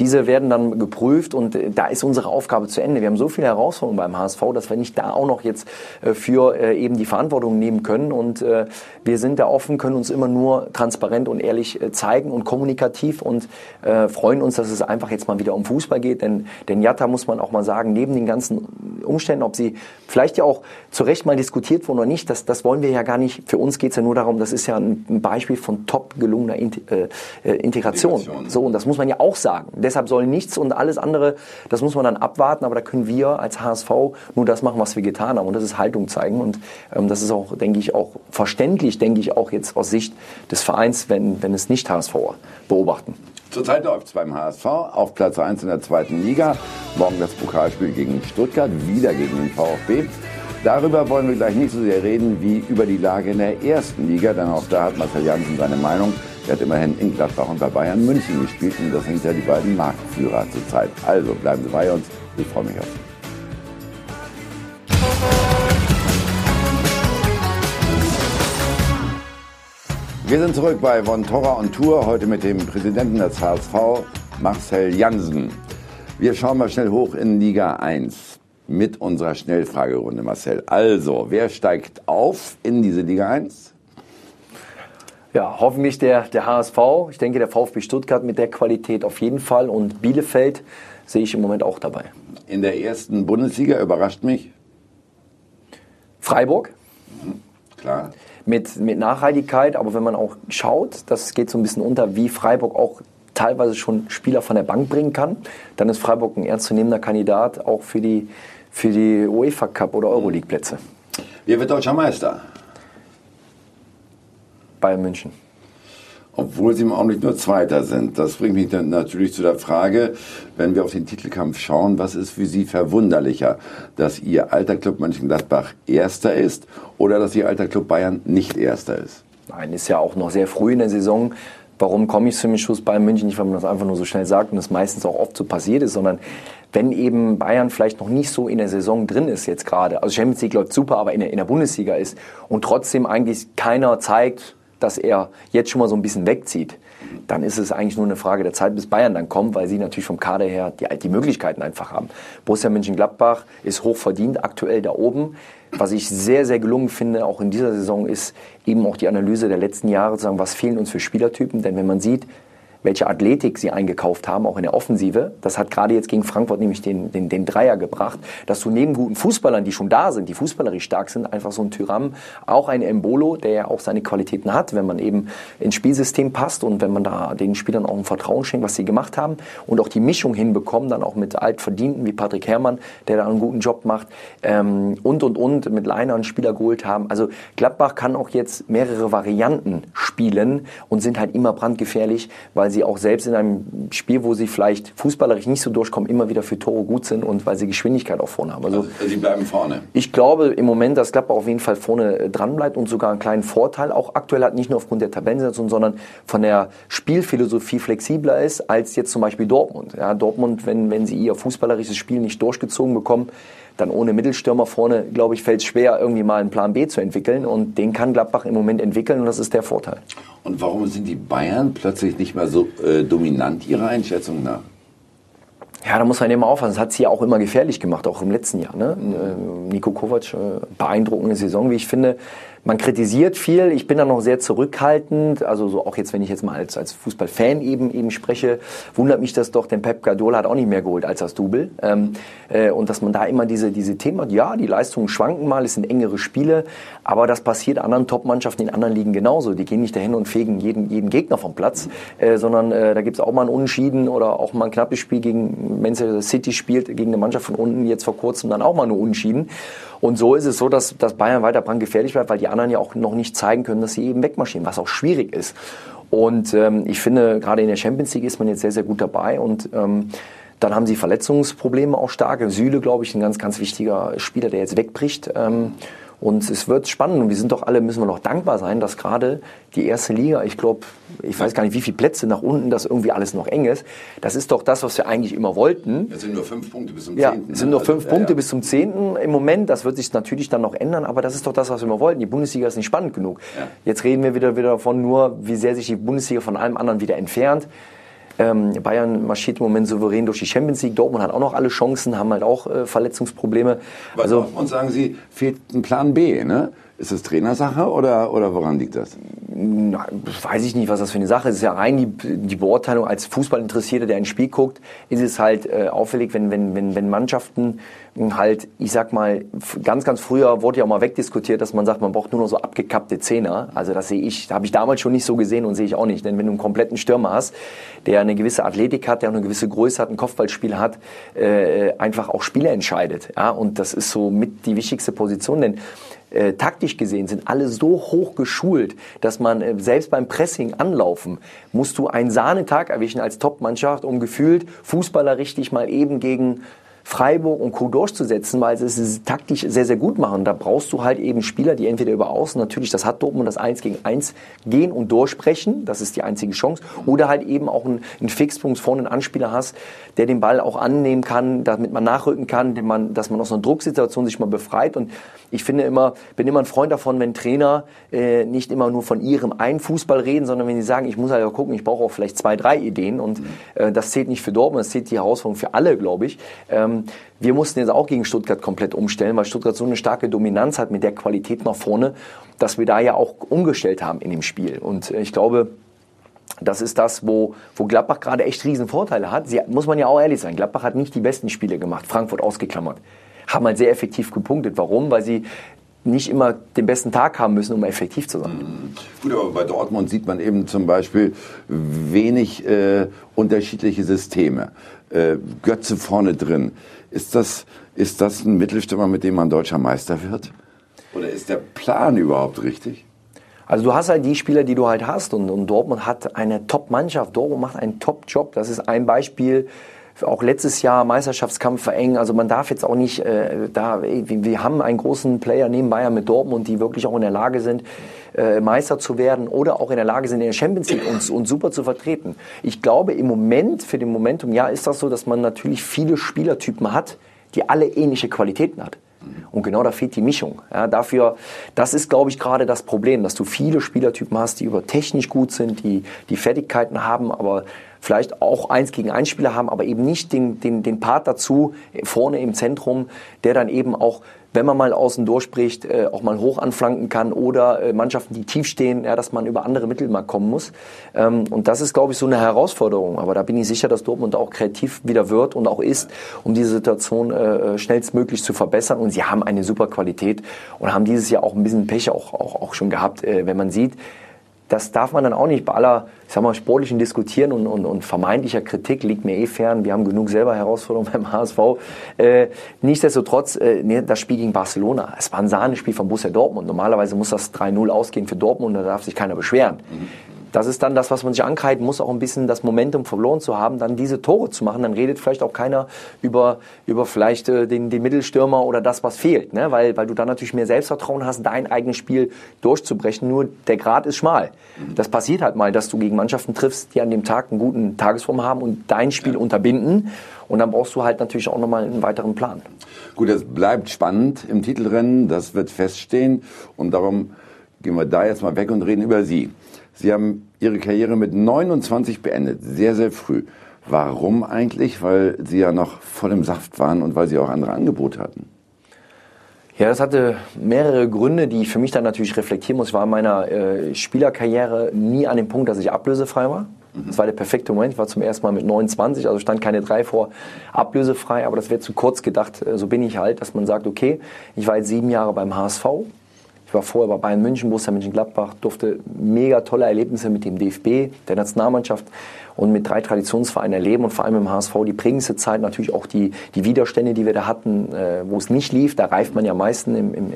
diese werden dann geprüft und äh, da ist unsere Aufgabe zu Ende. Wir haben so viele Herausforderungen beim HSV, dass wir nicht da auch noch jetzt äh, für äh, eben die Verantwortung nehmen können. Und wir sind da offen, können uns immer nur transparent und ehrlich zeigen und kommunikativ und freuen uns, dass es einfach jetzt mal wieder um Fußball geht. Denn, denn Jatta muss man auch mal sagen, neben den ganzen Umständen, ob sie vielleicht ja auch zu Recht mal diskutiert wurden oder nicht, das, das wollen wir ja gar nicht. Für uns geht es ja nur darum, das ist ja ein Beispiel von top gelungener Integration. Integration. So, und das muss man ja auch sagen deshalb soll nichts und alles andere, das muss man dann abwarten, aber da können wir als HSV nur das machen, was wir getan haben und das ist Haltung zeigen und ähm, das ist auch, denke ich, auch verständlich, denke ich, auch jetzt aus Sicht des Vereins, wenn, wenn es nicht HSV beobachten. Zurzeit läuft es beim HSV auf Platz 1 in der zweiten Liga. Morgen das Pokalspiel gegen Stuttgart, wieder gegen den VfB. Darüber wollen wir gleich nicht so sehr reden wie über die Lage in der ersten Liga, denn auch da hat Marcel Janssen seine Meinung. Er hat immerhin in Gladbach und bei Bayern München gespielt und das sind ja die beiden Marktführer zurzeit. Also bleiben Sie bei uns. Ich freue mich auf Sie. Wir sind zurück bei Von Torra on Tour, heute mit dem Präsidenten des HSV, Marcel Jansen. Wir schauen mal schnell hoch in Liga 1 mit unserer Schnellfragerunde, Marcel. Also, wer steigt auf in diese Liga 1? Ja, hoffentlich der, der HSV. Ich denke, der VfB Stuttgart mit der Qualität auf jeden Fall. Und Bielefeld sehe ich im Moment auch dabei. In der ersten Bundesliga überrascht mich? Freiburg. Mhm, klar. Mit, mit Nachhaltigkeit, aber wenn man auch schaut, das geht so ein bisschen unter, wie Freiburg auch teilweise schon Spieler von der Bank bringen kann, dann ist Freiburg ein ernstzunehmender Kandidat auch für die, für die UEFA Cup oder Euroleague Plätze. Wer wird deutscher Meister? Bayern München. Obwohl sie im Augenblick nur Zweiter sind. Das bringt mich dann natürlich zu der Frage, wenn wir auf den Titelkampf schauen, was ist für Sie verwunderlicher, dass Ihr alter Club Mönchengladbach Erster ist oder dass Ihr alter Club Bayern nicht Erster ist? Nein, ist ja auch noch sehr früh in der Saison. Warum komme ich zu dem Schuss Bayern München? Nicht, weil man das einfach nur so schnell sagt und das meistens auch oft so passiert ist, sondern wenn eben Bayern vielleicht noch nicht so in der Saison drin ist jetzt gerade. Also Champions League läuft super, aber in der, in der Bundesliga ist und trotzdem eigentlich keiner zeigt, dass er jetzt schon mal so ein bisschen wegzieht, dann ist es eigentlich nur eine Frage der Zeit, bis Bayern dann kommt, weil sie natürlich vom Kader her die, die Möglichkeiten einfach haben. Borussia Mönchengladbach ist hochverdient aktuell da oben. Was ich sehr, sehr gelungen finde, auch in dieser Saison, ist eben auch die Analyse der letzten Jahre zu sagen, was fehlen uns für Spielertypen. Denn wenn man sieht, welche Athletik sie eingekauft haben, auch in der Offensive. Das hat gerade jetzt gegen Frankfurt nämlich den, den, den Dreier gebracht, dass du neben guten Fußballern, die schon da sind, die fußballerisch stark sind, einfach so ein Tyram, auch ein Embolo, der ja auch seine Qualitäten hat, wenn man eben ins Spielsystem passt und wenn man da den Spielern auch ein Vertrauen schenkt, was sie gemacht haben und auch die Mischung hinbekommen, dann auch mit Altverdienten wie Patrick Herrmann, der da einen guten Job macht ähm, und und und mit Leiner einen Spieler geholt haben. Also Gladbach kann auch jetzt mehrere Varianten spielen und sind halt immer brandgefährlich, weil weil sie auch selbst in einem Spiel, wo sie vielleicht fußballerisch nicht so durchkommen, immer wieder für Tore gut sind und weil sie Geschwindigkeit auch vorne haben. Also, also sie bleiben vorne. Ich glaube im Moment, dass Gladbach auf jeden Fall vorne äh, dran bleibt und sogar einen kleinen Vorteil auch aktuell hat, nicht nur aufgrund der Tabellensituation, sondern von der Spielphilosophie flexibler ist als jetzt zum Beispiel Dortmund. Ja, Dortmund, wenn, wenn sie ihr fußballerisches Spiel nicht durchgezogen bekommen, dann ohne Mittelstürmer vorne, glaube ich, fällt es schwer, irgendwie mal einen Plan B zu entwickeln. Und den kann Gladbach im Moment entwickeln und das ist der Vorteil. Und warum sind die Bayern plötzlich nicht mehr so äh, dominant Ihrer Einschätzung nach? Ja, da muss man immer aufpassen. Das hat sie ja auch immer gefährlich gemacht, auch im letzten Jahr. Ne? Äh, Nico Kovac, äh, beeindruckende Saison, wie ich finde. Man kritisiert viel. Ich bin da noch sehr zurückhaltend. Also so auch jetzt, wenn ich jetzt mal als, als Fußballfan eben eben spreche, wundert mich das doch, denn Pep Guardiola hat auch nicht mehr geholt als das Double. Ähm, äh, und dass man da immer diese, diese Themen hat, ja, die Leistungen schwanken mal, es sind engere Spiele, aber das passiert anderen Top-Mannschaften in anderen Ligen genauso. Die gehen nicht dahin und fegen jeden, jeden Gegner vom Platz, äh, sondern äh, da gibt's auch mal ein Unentschieden oder auch mal ein knappes Spiel gegen Manchester City spielt, gegen eine Mannschaft von unten, jetzt vor kurzem dann auch mal nur Unentschieden. Und so ist es so, dass, dass Bayern weiter brandgefährlich bleibt, weil die anderen ja auch noch nicht zeigen können, dass sie eben wegmarschieren, was auch schwierig ist. Und ähm, ich finde, gerade in der Champions League ist man jetzt sehr, sehr gut dabei und ähm, dann haben sie Verletzungsprobleme auch stark. Süle, glaube ich, ein ganz, ganz wichtiger Spieler, der jetzt wegbricht. Ähm, und es wird spannend und wir sind doch alle, müssen wir doch dankbar sein, dass gerade die erste Liga, ich glaube, ich weiß gar nicht, wie viele Plätze nach unten, dass irgendwie alles noch eng ist. Das ist doch das, was wir eigentlich immer wollten. Es sind nur fünf Punkte bis zum ja, zehnten. Es sind nur fünf also, Punkte ja, ja. bis zum zehnten im Moment. Das wird sich natürlich dann noch ändern, aber das ist doch das, was wir immer wollten. Die Bundesliga ist nicht spannend genug. Jetzt reden wir wieder, wieder davon nur, wie sehr sich die Bundesliga von allem anderen wieder entfernt. Ähm, Bayern marschiert im Moment souverän durch die Champions League. Dortmund hat auch noch alle Chancen, haben halt auch äh, Verletzungsprobleme. Bei also, Dortmund sagen Sie, fehlt ein Plan B, ne? Ist das Trainersache oder, oder woran liegt das? Na, weiß ich nicht, was das für eine Sache ist. Es ist ja rein die, die Beurteilung als Fußballinteressierter, der ein Spiel guckt, ist es halt äh, auffällig, wenn, wenn, wenn, wenn Mannschaften halt, ich sag mal, ganz, ganz früher wurde ja auch mal wegdiskutiert, dass man sagt, man braucht nur noch so abgekappte Zehner. Also das sehe ich, habe ich damals schon nicht so gesehen und sehe ich auch nicht. Denn wenn du einen kompletten Stürmer hast, der eine gewisse Athletik hat, der auch eine gewisse Größe hat, ein Kopfballspiel hat, äh, einfach auch Spiele entscheidet. Ja? Und das ist so mit die wichtigste Position. Denn äh, taktisch gesehen sind alle so hoch geschult, dass man äh, selbst beim Pressing anlaufen, musst du einen Sahnetag erwischen als Topmannschaft, um gefühlt Fußballer richtig mal eben gegen Freiburg und Co. durchzusetzen, weil sie es taktisch sehr, sehr gut machen. Da brauchst du halt eben Spieler, die entweder über Außen, natürlich, das hat Dortmund das Eins gegen Eins gehen und durchsprechen, das ist die einzige Chance, oder halt eben auch einen, einen Fixpunkt vorne einen Anspieler hast, der den Ball auch annehmen kann, damit man nachrücken kann, den man, dass man aus einer Drucksituation sich mal befreit und ich finde immer, bin immer ein Freund davon, wenn Trainer äh, nicht immer nur von ihrem einen Fußball reden, sondern wenn sie sagen, ich muss halt auch gucken, ich brauche auch vielleicht zwei, drei Ideen und äh, das zählt nicht für Dortmund, das zählt die Herausforderung für alle, glaube ich. Ähm, wir mussten jetzt auch gegen Stuttgart komplett umstellen, weil Stuttgart so eine starke Dominanz hat mit der Qualität nach vorne, dass wir da ja auch umgestellt haben in dem Spiel. Und äh, ich glaube, das ist das, wo, wo Gladbach gerade echt riesen Vorteile hat. Sie, muss man ja auch ehrlich sein. Gladbach hat nicht die besten Spiele gemacht. Frankfurt ausgeklammert haben halt sehr effektiv gepunktet. Warum? Weil sie nicht immer den besten Tag haben müssen, um effektiv zu sein. Mhm. Gut, aber bei Dortmund sieht man eben zum Beispiel wenig äh, unterschiedliche Systeme. Äh, Götze vorne drin. Ist das, ist das ein Mittelstürmer, mit dem man deutscher Meister wird? Oder ist der Plan überhaupt richtig? Also du hast halt die Spieler, die du halt hast und, und Dortmund hat eine Top-Mannschaft. Dortmund macht einen Top-Job. Das ist ein Beispiel auch letztes Jahr Meisterschaftskampf verengen. Also man darf jetzt auch nicht äh, da, wir haben einen großen Player neben Bayern mit Dortmund, die wirklich auch in der Lage sind, äh, Meister zu werden oder auch in der Lage sind, in der Champions League uns, uns super zu vertreten. Ich glaube, im Moment, für den Momentum, ja, ist das so, dass man natürlich viele Spielertypen hat, die alle ähnliche Qualitäten hat. Und genau da fehlt die Mischung. Ja, dafür, das ist, glaube ich, gerade das Problem, dass du viele Spielertypen hast, die über technisch gut sind, die die Fertigkeiten haben, aber vielleicht auch eins gegen eins Spieler haben, aber eben nicht den, den, den Part dazu vorne im Zentrum, der dann eben auch wenn man mal außen durchspricht, äh, auch mal hoch anflanken kann oder äh, Mannschaften, die tief stehen, ja, dass man über andere Mittel mal kommen muss. Ähm, und das ist, glaube ich, so eine Herausforderung. Aber da bin ich sicher, dass Dortmund auch kreativ wieder wird und auch ist, um diese Situation äh, schnellstmöglich zu verbessern. Und sie haben eine super Qualität und haben dieses Jahr auch ein bisschen Pech auch, auch, auch schon gehabt, äh, wenn man sieht, das darf man dann auch nicht bei aller, ich sag mal, sportlichen Diskutieren und, und, und vermeintlicher Kritik liegt mir eh fern. Wir haben genug selber Herausforderungen [LAUGHS] beim HSV. Äh, nichtsdestotrotz, äh, das Spiel gegen Barcelona, es war ein Sahnespiel von Borussia Dortmund. Normalerweise muss das 3-0 ausgehen für Dortmund, da darf sich keiner beschweren. Mhm das ist dann das, was man sich ankreiden muss, auch ein bisschen das Momentum verloren zu haben, dann diese Tore zu machen. Dann redet vielleicht auch keiner über, über vielleicht äh, den, den Mittelstürmer oder das, was fehlt, ne? weil, weil du dann natürlich mehr Selbstvertrauen hast, dein eigenes Spiel durchzubrechen. Nur der Grad ist schmal. Das passiert halt mal, dass du gegen Mannschaften triffst, die an dem Tag einen guten Tagesform haben und dein Spiel unterbinden. Und dann brauchst du halt natürlich auch nochmal einen weiteren Plan. Gut, es bleibt spannend im Titelrennen, das wird feststehen. Und darum gehen wir da jetzt mal weg und reden über Sie. Sie haben Ihre Karriere mit 29 beendet, sehr, sehr früh. Warum eigentlich? Weil Sie ja noch voll im Saft waren und weil Sie auch andere Angebote hatten. Ja, das hatte mehrere Gründe, die ich für mich dann natürlich reflektieren muss. Ich war in meiner äh, Spielerkarriere nie an dem Punkt, dass ich ablösefrei war. Das war der perfekte Moment. Ich war zum ersten Mal mit 29, also stand keine drei vor, ablösefrei, aber das wäre zu kurz gedacht. Äh, so bin ich halt, dass man sagt, okay, ich war jetzt sieben Jahre beim HSV. Ich war vorher bei Bayern München, Borussia Mönchengladbach, durfte mega tolle Erlebnisse mit dem DFB, der Nationalmannschaft und mit drei Traditionsvereinen erleben und vor allem im HSV die prägendste Zeit natürlich auch die, die Widerstände, die wir da hatten, äh, wo es nicht lief. Da reift man ja am meisten im, im,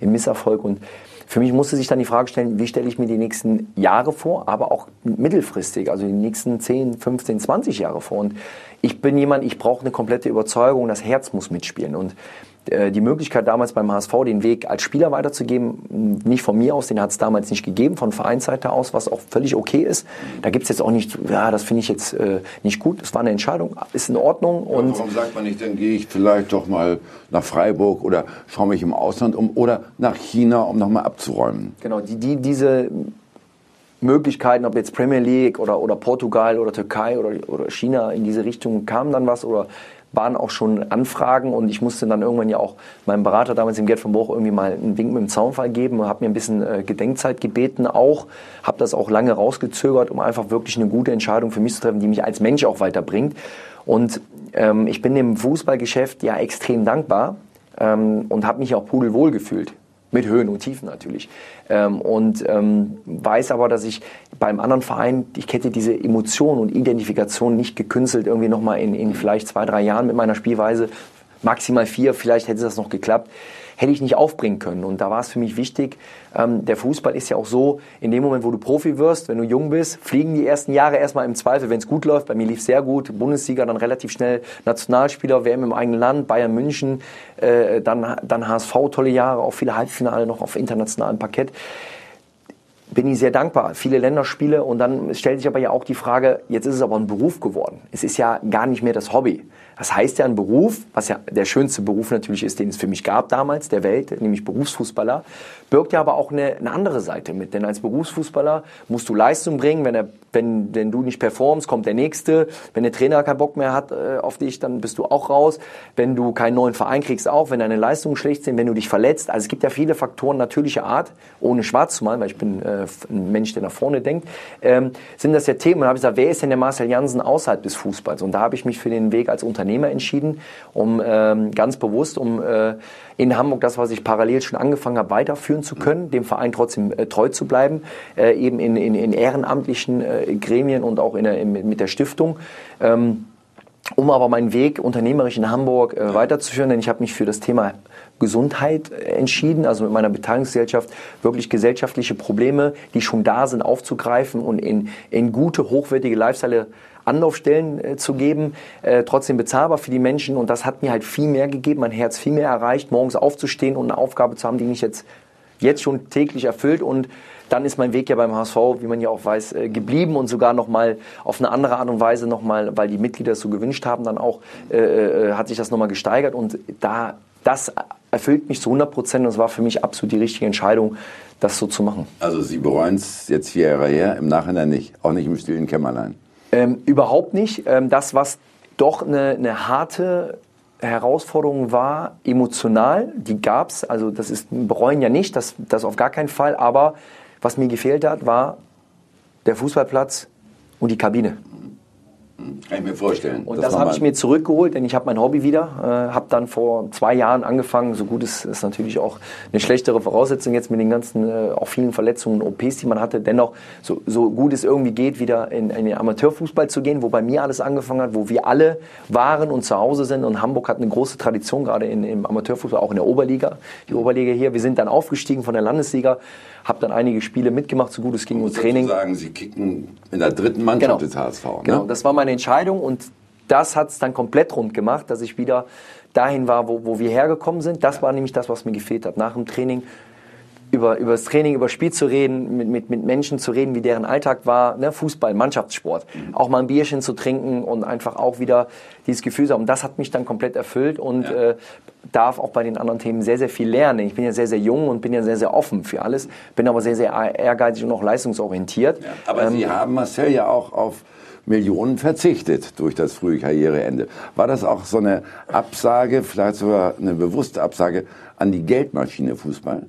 im Misserfolg und für mich musste sich dann die Frage stellen, wie stelle ich mir die nächsten Jahre vor, aber auch mittelfristig, also die nächsten 10, 15, 20 Jahre vor. Und ich bin jemand, ich brauche eine komplette Überzeugung, das Herz muss mitspielen. Und die Möglichkeit damals beim HSV den Weg als Spieler weiterzugeben, nicht von mir aus, den hat es damals nicht gegeben, von Vereinsseite aus, was auch völlig okay ist. Da gibt es jetzt auch nicht, ja, das finde ich jetzt äh, nicht gut. Das war eine Entscheidung, ist in Ordnung. Ja, und warum sagt man nicht, dann gehe ich vielleicht doch mal nach Freiburg oder schaue mich im Ausland um oder nach China, um nochmal abzuräumen? Genau, die, die, diese Möglichkeiten, ob jetzt Premier League oder, oder Portugal oder Türkei oder, oder China in diese Richtung kam dann was oder waren auch schon Anfragen und ich musste dann irgendwann ja auch meinem Berater damals im Gerd von Bruch irgendwie mal einen Wink mit dem Zaunfall geben und habe mir ein bisschen äh, Gedenkzeit gebeten auch, habe das auch lange rausgezögert, um einfach wirklich eine gute Entscheidung für mich zu treffen, die mich als Mensch auch weiterbringt. Und ähm, ich bin dem Fußballgeschäft ja extrem dankbar ähm, und habe mich auch pudelwohl gefühlt mit Höhen und Tiefen natürlich. Ähm, und ähm, weiß aber, dass ich beim anderen Verein, ich hätte diese Emotion und Identifikation nicht gekünstelt, irgendwie nochmal in, in vielleicht zwei, drei Jahren mit meiner Spielweise, maximal vier, vielleicht hätte das noch geklappt hätte ich nicht aufbringen können. Und da war es für mich wichtig, ähm, der Fußball ist ja auch so, in dem Moment, wo du Profi wirst, wenn du jung bist, fliegen die ersten Jahre erstmal im Zweifel, wenn es gut läuft. Bei mir lief sehr gut, Bundesliga, dann relativ schnell Nationalspieler, WM im eigenen Land, Bayern München, äh, dann, dann HSV, tolle Jahre, auch viele Halbfinale noch auf internationalem Parkett bin ich sehr dankbar. Viele Länderspiele und dann stellt sich aber ja auch die Frage, jetzt ist es aber ein Beruf geworden. Es ist ja gar nicht mehr das Hobby. Das heißt ja ein Beruf, was ja der schönste Beruf natürlich ist, den es für mich gab damals, der Welt, nämlich Berufsfußballer, birgt ja aber auch eine, eine andere Seite mit. Denn als Berufsfußballer musst du Leistung bringen. Wenn, er, wenn, wenn du nicht performst, kommt der Nächste. Wenn der Trainer keinen Bock mehr hat äh, auf dich, dann bist du auch raus. Wenn du keinen neuen Verein kriegst, auch. Wenn deine Leistungen schlecht sind, wenn du dich verletzt. Also es gibt ja viele Faktoren natürlicher Art, ohne schwarz zu malen, weil ich bin äh, ein Mensch, der nach vorne denkt, ähm, sind das ja Themen. Und habe ich gesagt, wer ist denn der Marcel Jansen außerhalb des Fußballs? Und da habe ich mich für den Weg als Unternehmer entschieden, um ähm, ganz bewusst, um äh, in Hamburg das, was ich parallel schon angefangen habe, weiterführen zu können, dem Verein trotzdem äh, treu zu bleiben, äh, eben in, in, in ehrenamtlichen äh, Gremien und auch in der, in, mit der Stiftung. Ähm, um aber meinen Weg unternehmerisch in Hamburg äh, weiterzuführen, denn ich habe mich für das Thema Gesundheit äh, entschieden, also mit meiner Beteiligungsgesellschaft wirklich gesellschaftliche Probleme, die schon da sind, aufzugreifen und in, in gute, hochwertige Lifestyle Anlaufstellen äh, zu geben, äh, trotzdem bezahlbar für die Menschen. Und das hat mir halt viel mehr gegeben, mein Herz viel mehr erreicht, morgens aufzustehen und eine Aufgabe zu haben, die mich jetzt, jetzt schon täglich erfüllt. Und dann ist mein Weg ja beim HSV, wie man ja auch weiß, äh, geblieben und sogar nochmal auf eine andere Art und Weise nochmal, weil die Mitglieder es so gewünscht haben, dann auch, äh, hat sich das nochmal gesteigert. Und da, das erfüllt mich zu 100 Prozent und es war für mich absolut die richtige Entscheidung, das so zu machen. Also Sie bereuen es jetzt vier Jahre her, im Nachhinein nicht, auch nicht im stillen Kämmerlein. Ähm, überhaupt nicht. Ähm, das, was doch eine, eine harte Herausforderung war, emotional, die gab es. Also das ist bereuen ja nicht, das, das auf gar keinen Fall. Aber was mir gefehlt hat, war der Fußballplatz und die Kabine. Kann ich mir vorstellen. Und das, habe ich mir zurückgeholt, denn ich habe mein Hobby wieder. Äh, habe dann vor zwei Jahren angefangen. So gut ist, ist natürlich auch eine schlechtere Voraussetzung jetzt mit den ganzen, äh, auch vielen Verletzungen und OPs, die man hatte. Dennoch, so, so gut es irgendwie geht, wieder in, in den Amateurfußball zu gehen, wo bei mir alles angefangen hat, wo wir alle waren und zu Hause sind. Und Hamburg hat eine große Tradition, gerade in, im Amateurfußball, auch in der Oberliga. Die Oberliga hier. Wir sind dann aufgestiegen von der Landesliga habe dann einige Spiele mitgemacht, so gut es ging, und Training. sagen, Sie kicken in der dritten Mannschaft genau. des HSV. Ne? Genau, das war meine Entscheidung und das hat es dann komplett rund gemacht, dass ich wieder dahin war, wo, wo wir hergekommen sind. Das war nämlich das, was mir gefehlt hat. Nach dem Training über, über das Training, über Spiel zu reden, mit, mit, mit Menschen zu reden, wie deren Alltag war, ne? Fußball, Mannschaftssport, mhm. auch mal ein Bierchen zu trinken und einfach auch wieder dieses Gefühl zu haben. Das hat mich dann komplett erfüllt und ja. äh, darf auch bei den anderen Themen sehr, sehr viel lernen. Ich bin ja sehr, sehr jung und bin ja sehr, sehr offen für alles, bin aber sehr, sehr ehrgeizig und auch leistungsorientiert. Ja, aber ähm, Sie haben Marcel ja auch auf Millionen verzichtet durch das frühe Karriereende. War das auch so eine Absage, vielleicht sogar eine bewusste Absage an die Geldmaschine Fußball?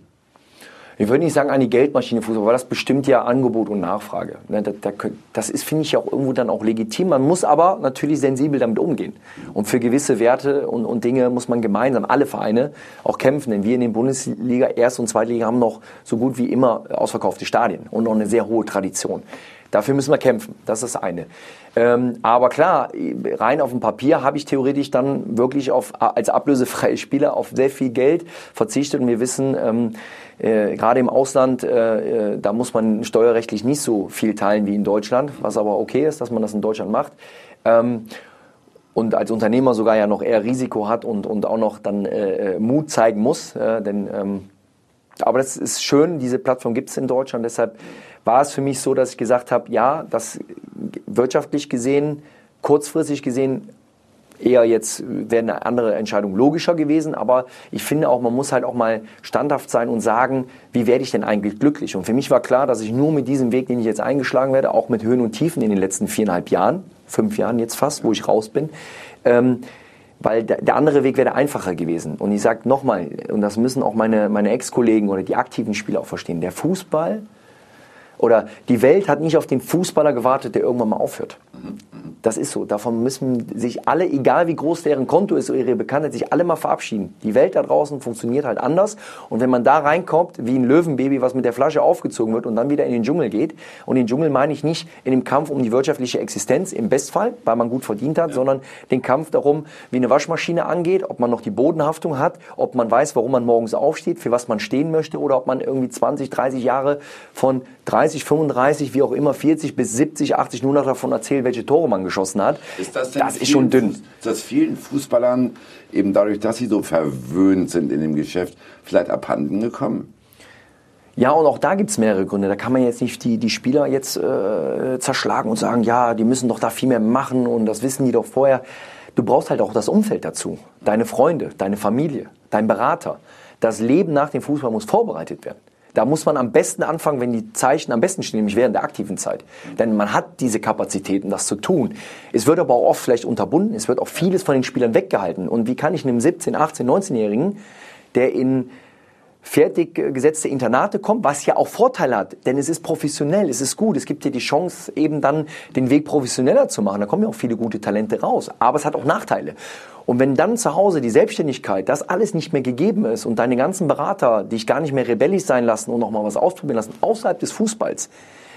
ich würde nicht sagen an die Geldmaschine Fußball, weil das bestimmt ja Angebot und Nachfrage. Ne, das ist, finde ich, auch irgendwo dann auch legitim. Man muss aber natürlich sensibel damit umgehen. Und für gewisse Werte und, und Dinge muss man gemeinsam, alle Vereine, auch kämpfen. Denn wir in den Bundesliga, Erst- und Zweitliga haben noch so gut wie immer ausverkaufte Stadien und noch eine sehr hohe Tradition. Dafür müssen wir kämpfen. Das ist das eine. Ähm, aber klar, rein auf dem Papier habe ich theoretisch dann wirklich auf, als ablösefreie Spieler auf sehr viel Geld verzichtet. Und wir wissen, ähm, äh, gerade im Ausland, äh, äh, da muss man steuerrechtlich nicht so viel teilen wie in Deutschland, was aber okay ist, dass man das in Deutschland macht. Ähm, und als Unternehmer sogar ja noch eher Risiko hat und, und auch noch dann äh, äh Mut zeigen muss. Äh, denn, ähm, aber das ist schön, diese Plattform gibt es in Deutschland. Deshalb war es für mich so, dass ich gesagt habe, ja, das wirtschaftlich gesehen, kurzfristig gesehen eher jetzt wäre eine andere Entscheidung logischer gewesen, aber ich finde auch, man muss halt auch mal standhaft sein und sagen, wie werde ich denn eigentlich glücklich? Und für mich war klar, dass ich nur mit diesem Weg, den ich jetzt eingeschlagen werde, auch mit Höhen und Tiefen in den letzten viereinhalb Jahren, fünf Jahren jetzt fast, wo ich raus bin, ähm, weil der andere Weg wäre einfacher gewesen. Und ich sage nochmal, und das müssen auch meine, meine Ex-Kollegen oder die aktiven Spieler auch verstehen, der Fußball oder die Welt hat nicht auf den Fußballer gewartet, der irgendwann mal aufhört. Das ist so. Davon müssen sich alle, egal wie groß deren Konto ist oder ihre Bekanntheit, sich alle mal verabschieden. Die Welt da draußen funktioniert halt anders. Und wenn man da reinkommt, wie ein Löwenbaby, was mit der Flasche aufgezogen wird und dann wieder in den Dschungel geht, und den Dschungel meine ich nicht in dem Kampf um die wirtschaftliche Existenz, im Bestfall, weil man gut verdient hat, ja. sondern den Kampf darum, wie eine Waschmaschine angeht, ob man noch die Bodenhaftung hat, ob man weiß, warum man morgens aufsteht, für was man stehen möchte, oder ob man irgendwie 20, 30 Jahre von 30, 35, wie auch immer, 40 bis 70, 80 nur noch davon erzählt, welche Tore man geschossen hat. Ist das, das ist schon dünn. Ist das vielen Fußballern eben dadurch, dass sie so verwöhnt sind in dem Geschäft, vielleicht abhanden gekommen? Ja, und auch da gibt's mehrere Gründe. Da kann man jetzt nicht die, die Spieler jetzt äh, zerschlagen und sagen, ja, die müssen doch da viel mehr machen und das wissen die doch vorher. Du brauchst halt auch das Umfeld dazu. Deine Freunde, deine Familie, dein Berater. Das Leben nach dem Fußball muss vorbereitet werden. Da muss man am besten anfangen, wenn die Zeichen am besten stehen, nämlich während der aktiven Zeit. Denn man hat diese Kapazitäten, das zu tun. Es wird aber auch oft vielleicht unterbunden, es wird auch vieles von den Spielern weggehalten. Und wie kann ich einem 17, 18, 19-Jährigen, der in fertig gesetzte Internate kommt, was ja auch Vorteile hat, denn es ist professionell, es ist gut, es gibt dir die Chance, eben dann den Weg professioneller zu machen. Da kommen ja auch viele gute Talente raus, aber es hat auch Nachteile. Und wenn dann zu Hause die Selbstständigkeit, das alles nicht mehr gegeben ist und deine ganzen Berater dich gar nicht mehr rebellisch sein lassen und noch mal was ausprobieren lassen außerhalb des Fußballs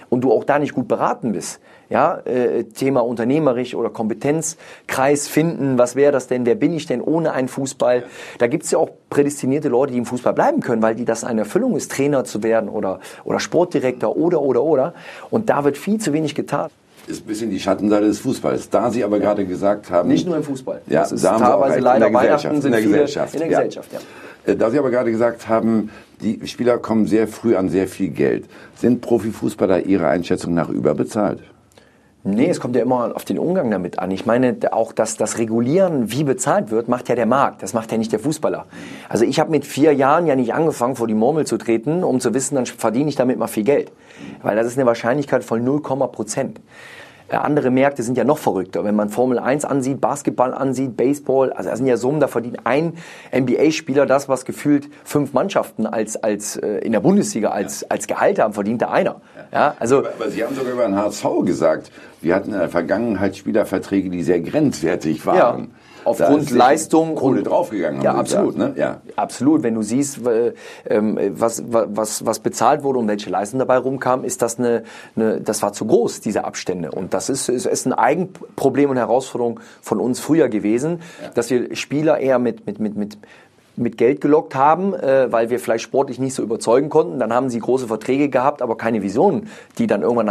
und du auch da nicht gut beraten bist, ja, äh, Thema unternehmerisch oder Kompetenzkreis finden, was wäre das denn, wer bin ich denn ohne einen Fußball? Da gibt's ja auch prädestinierte Leute, die im Fußball bleiben können, weil die das eine Erfüllung ist, Trainer zu werden oder, oder Sportdirektor oder, oder, oder. Und da wird viel zu wenig getan ist ein bisschen die Schattenseite des Fußballs. Da Sie aber ja. gerade gesagt haben. Nicht nur im Fußball. Ja, das ist da haben teilweise Sie leider in der Gesellschaft. In der Gesellschaft. In der Gesellschaft, ja. ja. Äh, da Sie aber gerade gesagt haben, die Spieler kommen sehr früh an sehr viel Geld. Sind Profifußballer Ihrer Einschätzung nach überbezahlt? Nee, es kommt ja immer auf den Umgang damit an. Ich meine, auch das, das Regulieren, wie bezahlt wird, macht ja der Markt. Das macht ja nicht der Fußballer. Also ich habe mit vier Jahren ja nicht angefangen, vor die Murmel zu treten, um zu wissen, dann verdiene ich damit mal viel Geld. Weil das ist eine Wahrscheinlichkeit von 0, Prozent. Äh, andere Märkte sind ja noch verrückter. Wenn man Formel 1 ansieht, Basketball ansieht, Baseball, also das sind ja Summen, da verdient ein NBA-Spieler das, was gefühlt fünf Mannschaften als, als äh, in der Bundesliga als, ja. als Gehalt haben, verdient da einer. Ja, also, aber, aber Sie haben sogar über den HSV gesagt, wir hatten in der Vergangenheit Spielerverträge, die sehr grenzwertig waren. Ja aufgrund Leistung Kohle draufgegangen. Ja, absolut. Gesagt, ne? ja. Absolut. Wenn du siehst, ähm, was, was, was bezahlt wurde und welche Leistung dabei rumkam, ist das eine, eine das war zu groß, diese Abstände. Und das ist, ist, ist ein Eigenproblem und Herausforderung von uns früher gewesen, ja. dass wir Spieler eher mit, mit, mit, mit mit Geld gelockt haben, äh, weil wir vielleicht sportlich nicht so überzeugen konnten. Dann haben sie große Verträge gehabt, aber keine Vision, die dann irgendwann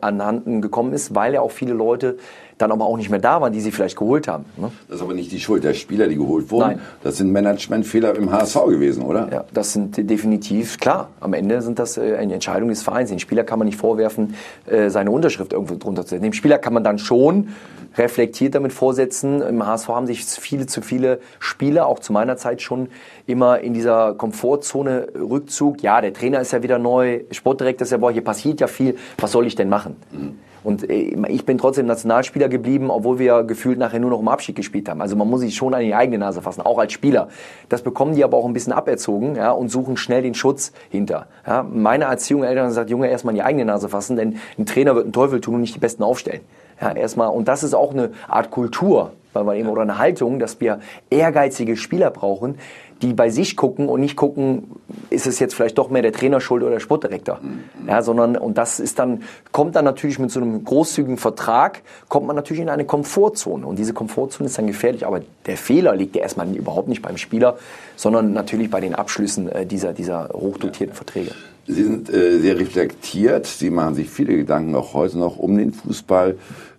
anhanden gekommen ist, weil ja auch viele Leute dann aber auch nicht mehr da waren, die sie vielleicht geholt haben. Ne? Das ist aber nicht die Schuld der Spieler, die geholt wurden. Nein. Das sind Managementfehler im HSV gewesen, oder? Ja, das sind definitiv, klar, am Ende sind das äh, eine Entscheidung des Vereins. Den Spieler kann man nicht vorwerfen, äh, seine Unterschrift irgendwo drunter zu setzen. Dem Spieler kann man dann schon reflektiert damit vorsetzen. Im HSV haben sich viele zu viele Spieler, auch zu meiner Zeit schon, immer in dieser Komfortzone Rückzug. Ja, der Trainer ist ja wieder neu, Sportdirektor ist ja, boah, hier passiert ja viel, was soll ich denn machen? Mhm. Und äh, ich bin trotzdem Nationalspieler geblieben, obwohl wir gefühlt nachher nur noch im Abschied gespielt haben. Also man muss sich schon an die eigene Nase fassen, auch als Spieler. Das bekommen die aber auch ein bisschen aberzogen ja, und suchen schnell den Schutz hinter. Ja, meine Erziehung Eltern sagt, Junge, erstmal an die eigene Nase fassen, denn ein Trainer wird einen Teufel tun und nicht die Besten aufstellen. Ja, erstmal, und das ist auch eine Art Kultur, weil wir eben, oder eine Haltung, dass wir ehrgeizige Spieler brauchen, die bei sich gucken und nicht gucken, ist es jetzt vielleicht doch mehr der Trainer schuld oder der Sportdirektor. Mhm. Ja, sondern, und das ist dann, kommt dann natürlich mit so einem großzügigen Vertrag, kommt man natürlich in eine Komfortzone. Und diese Komfortzone ist dann gefährlich, aber der Fehler liegt ja erstmal überhaupt nicht beim Spieler, sondern natürlich bei den Abschlüssen äh, dieser, dieser hochdotierten Verträge. Sie sind äh, sehr reflektiert, Sie machen sich viele Gedanken auch heute noch um den Fußball.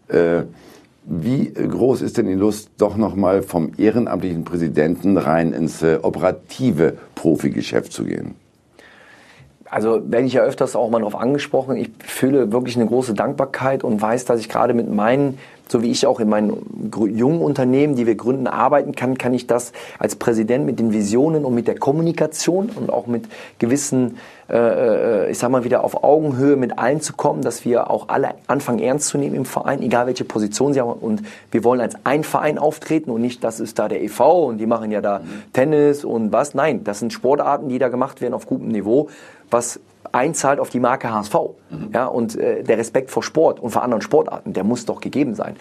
Äh, wie groß ist denn die Lust, doch nochmal vom ehrenamtlichen Präsidenten rein ins äh, operative Profigeschäft zu gehen? Also werde ich ja öfters auch mal darauf angesprochen. Ich fühle wirklich eine große Dankbarkeit und weiß, dass ich gerade mit meinen so wie ich auch in meinen jungen Unternehmen, die wir gründen, arbeiten kann, kann ich das als Präsident mit den Visionen und mit der Kommunikation und auch mit gewissen, äh, äh, ich sag mal wieder auf Augenhöhe mit allen zu kommen, dass wir auch alle anfangen ernst zu nehmen im Verein, egal welche Position sie haben. Und wir wollen als ein Verein auftreten und nicht, das ist da der EV und die machen ja da Tennis und was. Nein, das sind Sportarten, die da gemacht werden auf gutem Niveau, was einzahlt auf die Marke HSV. Mhm. Ja, und äh, der Respekt vor Sport und vor anderen Sportarten, der muss doch gegeben sein.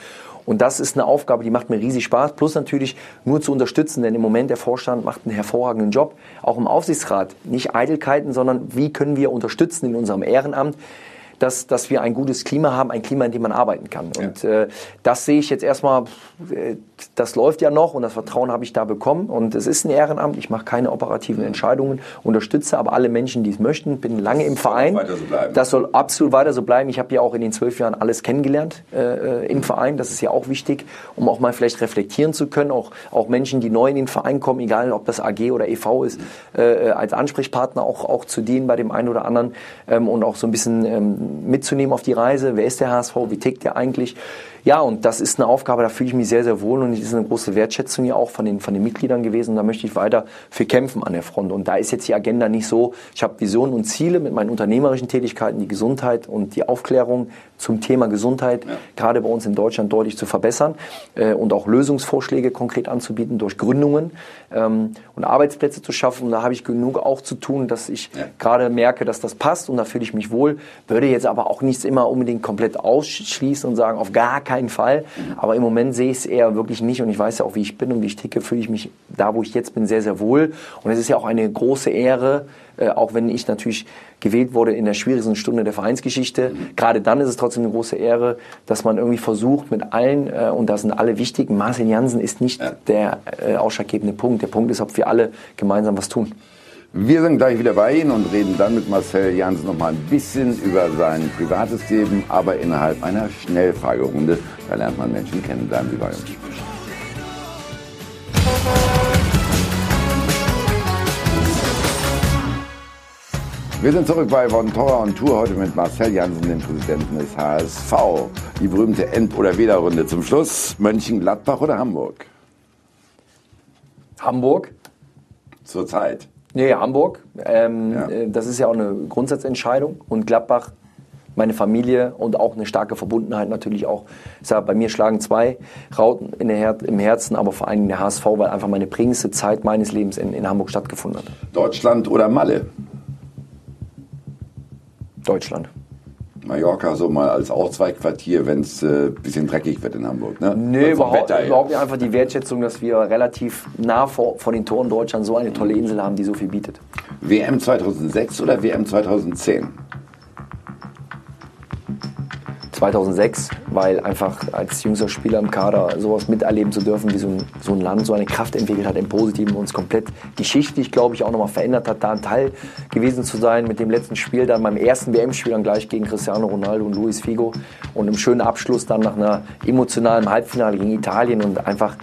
Und das ist eine Aufgabe, die macht mir riesig Spaß. Plus natürlich nur zu unterstützen, denn im Moment der Vorstand macht einen hervorragenden Job. Auch im Aufsichtsrat. Nicht Eitelkeiten, sondern wie können wir unterstützen in unserem Ehrenamt dass, dass wir ein gutes Klima haben, ein Klima, in dem man arbeiten kann. Ja. Und äh, das sehe ich jetzt erstmal, äh, das läuft ja noch und das Vertrauen habe ich da bekommen. Und es ist ein Ehrenamt, ich mache keine operativen Entscheidungen, unterstütze aber alle Menschen, die es möchten, bin lange im Verein. Weiter so bleiben. Das soll absolut weiter so bleiben. Ich habe ja auch in den zwölf Jahren alles kennengelernt äh, im Verein. Das ist ja auch wichtig, um auch mal vielleicht reflektieren zu können. Auch, auch Menschen, die neu in den Verein kommen, egal ob das AG oder EV ist, äh, als Ansprechpartner auch, auch zu dienen bei dem einen oder anderen ähm, und auch so ein bisschen ähm, mitzunehmen auf die Reise. Wer ist der HSV? Wie tickt der eigentlich? Ja, und das ist eine Aufgabe, da fühle ich mich sehr, sehr wohl und es ist eine große Wertschätzung ja auch von den, von den Mitgliedern gewesen. Und da möchte ich weiter für kämpfen an der Front. Und da ist jetzt die Agenda nicht so, ich habe Visionen und Ziele mit meinen unternehmerischen Tätigkeiten, die Gesundheit und die Aufklärung zum Thema Gesundheit, ja. gerade bei uns in Deutschland deutlich zu verbessern äh, und auch Lösungsvorschläge konkret anzubieten durch Gründungen ähm, und Arbeitsplätze zu schaffen. Und da habe ich genug auch zu tun, dass ich ja. gerade merke, dass das passt und da fühle ich mich wohl. Würde jetzt aber auch nichts immer unbedingt komplett ausschließen und sagen, auf gar keinen keinen Fall. Aber im Moment sehe ich es eher wirklich nicht und ich weiß ja auch, wie ich bin und wie ich ticke, fühle ich mich da, wo ich jetzt bin, sehr, sehr wohl. Und es ist ja auch eine große Ehre, äh, auch wenn ich natürlich gewählt wurde in der schwierigsten Stunde der Vereinsgeschichte. Gerade dann ist es trotzdem eine große Ehre, dass man irgendwie versucht mit allen, äh, und da sind alle wichtig, Marcel Jansen ist nicht ja. der äh, ausschlaggebende Punkt. Der Punkt ist, ob wir alle gemeinsam was tun. Wir sind gleich wieder bei Ihnen und reden dann mit Marcel Jansen noch mal ein bisschen über sein privates Leben, aber innerhalb einer Schnellfragerunde. Da lernt man Menschen kennen. Bleiben Sie bei uns. Wir sind zurück bei Von Torra und Tour heute mit Marcel Jansen, dem Präsidenten des HSV. Die berühmte End- oder Weder-Runde zum Schluss. Mönchengladbach oder Hamburg? Hamburg. Zurzeit. Nee, Hamburg. Ähm, ja. Äh, das ist ja auch eine Grundsatzentscheidung. Und Gladbach, meine Familie und auch eine starke Verbundenheit natürlich auch. Ich sage, bei mir schlagen zwei Rauten in der Her im Herzen, aber vor allem der HSV, weil einfach meine prägendste Zeit meines Lebens in, in Hamburg stattgefunden hat. Deutschland oder Malle? Deutschland. Mallorca so mal als Ausweichquartier, wenn es ein äh, bisschen dreckig wird in Hamburg. Ne? Nee, überhaupt, überhaupt nicht. Einfach die Wertschätzung, dass wir relativ nah vor, vor den Toren Deutschland so eine tolle Insel haben, die so viel bietet. WM 2006 oder WM 2010? 2006, weil einfach als jüngster Spieler im Kader sowas miterleben zu dürfen, wie so ein, so ein Land so eine Kraft entwickelt hat im Positiven, uns komplett geschichtlich, glaube ich, auch nochmal verändert hat, da ein Teil gewesen zu sein mit dem letzten Spiel, dann beim ersten WM-Spiel dann gleich gegen Cristiano Ronaldo und Luis Figo und im schönen Abschluss dann nach einer emotionalen Halbfinale gegen Italien und einfach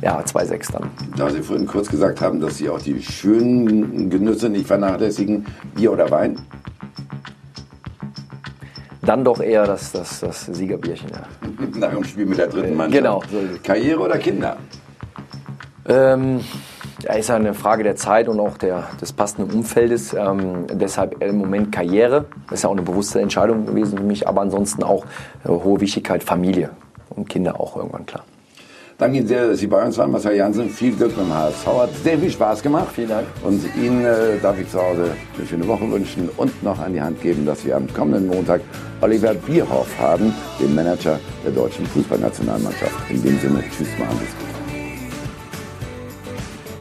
ja, 2-6 dann. Da Sie vorhin kurz gesagt haben, dass Sie auch die schönen Genüsse nicht vernachlässigen, Bier oder Wein? Dann doch eher das, das, das Siegerbierchen. Ja. [LAUGHS] Nach dem Spiel mit der dritten Mannschaft. Genau. Karriere oder Kinder? Ähm, ja, ist eine Frage der Zeit und auch der, des passenden Umfeldes. Ähm, deshalb im Moment Karriere. Das ist ja auch eine bewusste Entscheidung gewesen für mich, aber ansonsten auch äh, hohe Wichtigkeit Familie und Kinder auch irgendwann klar. Danke Ihnen sehr, dass Sie bei uns waren, Marcel Janssen. Viel Glück beim HSV. Hat sehr viel Spaß gemacht. Vielen Dank. Und Ihnen äh, darf ich zu Hause eine schöne Woche wünschen und noch an die Hand geben, dass wir am kommenden Montag Oliver Bierhoff haben, den Manager der deutschen Fußballnationalmannschaft. In dem Sinne, tschüss, machen Sie es gut.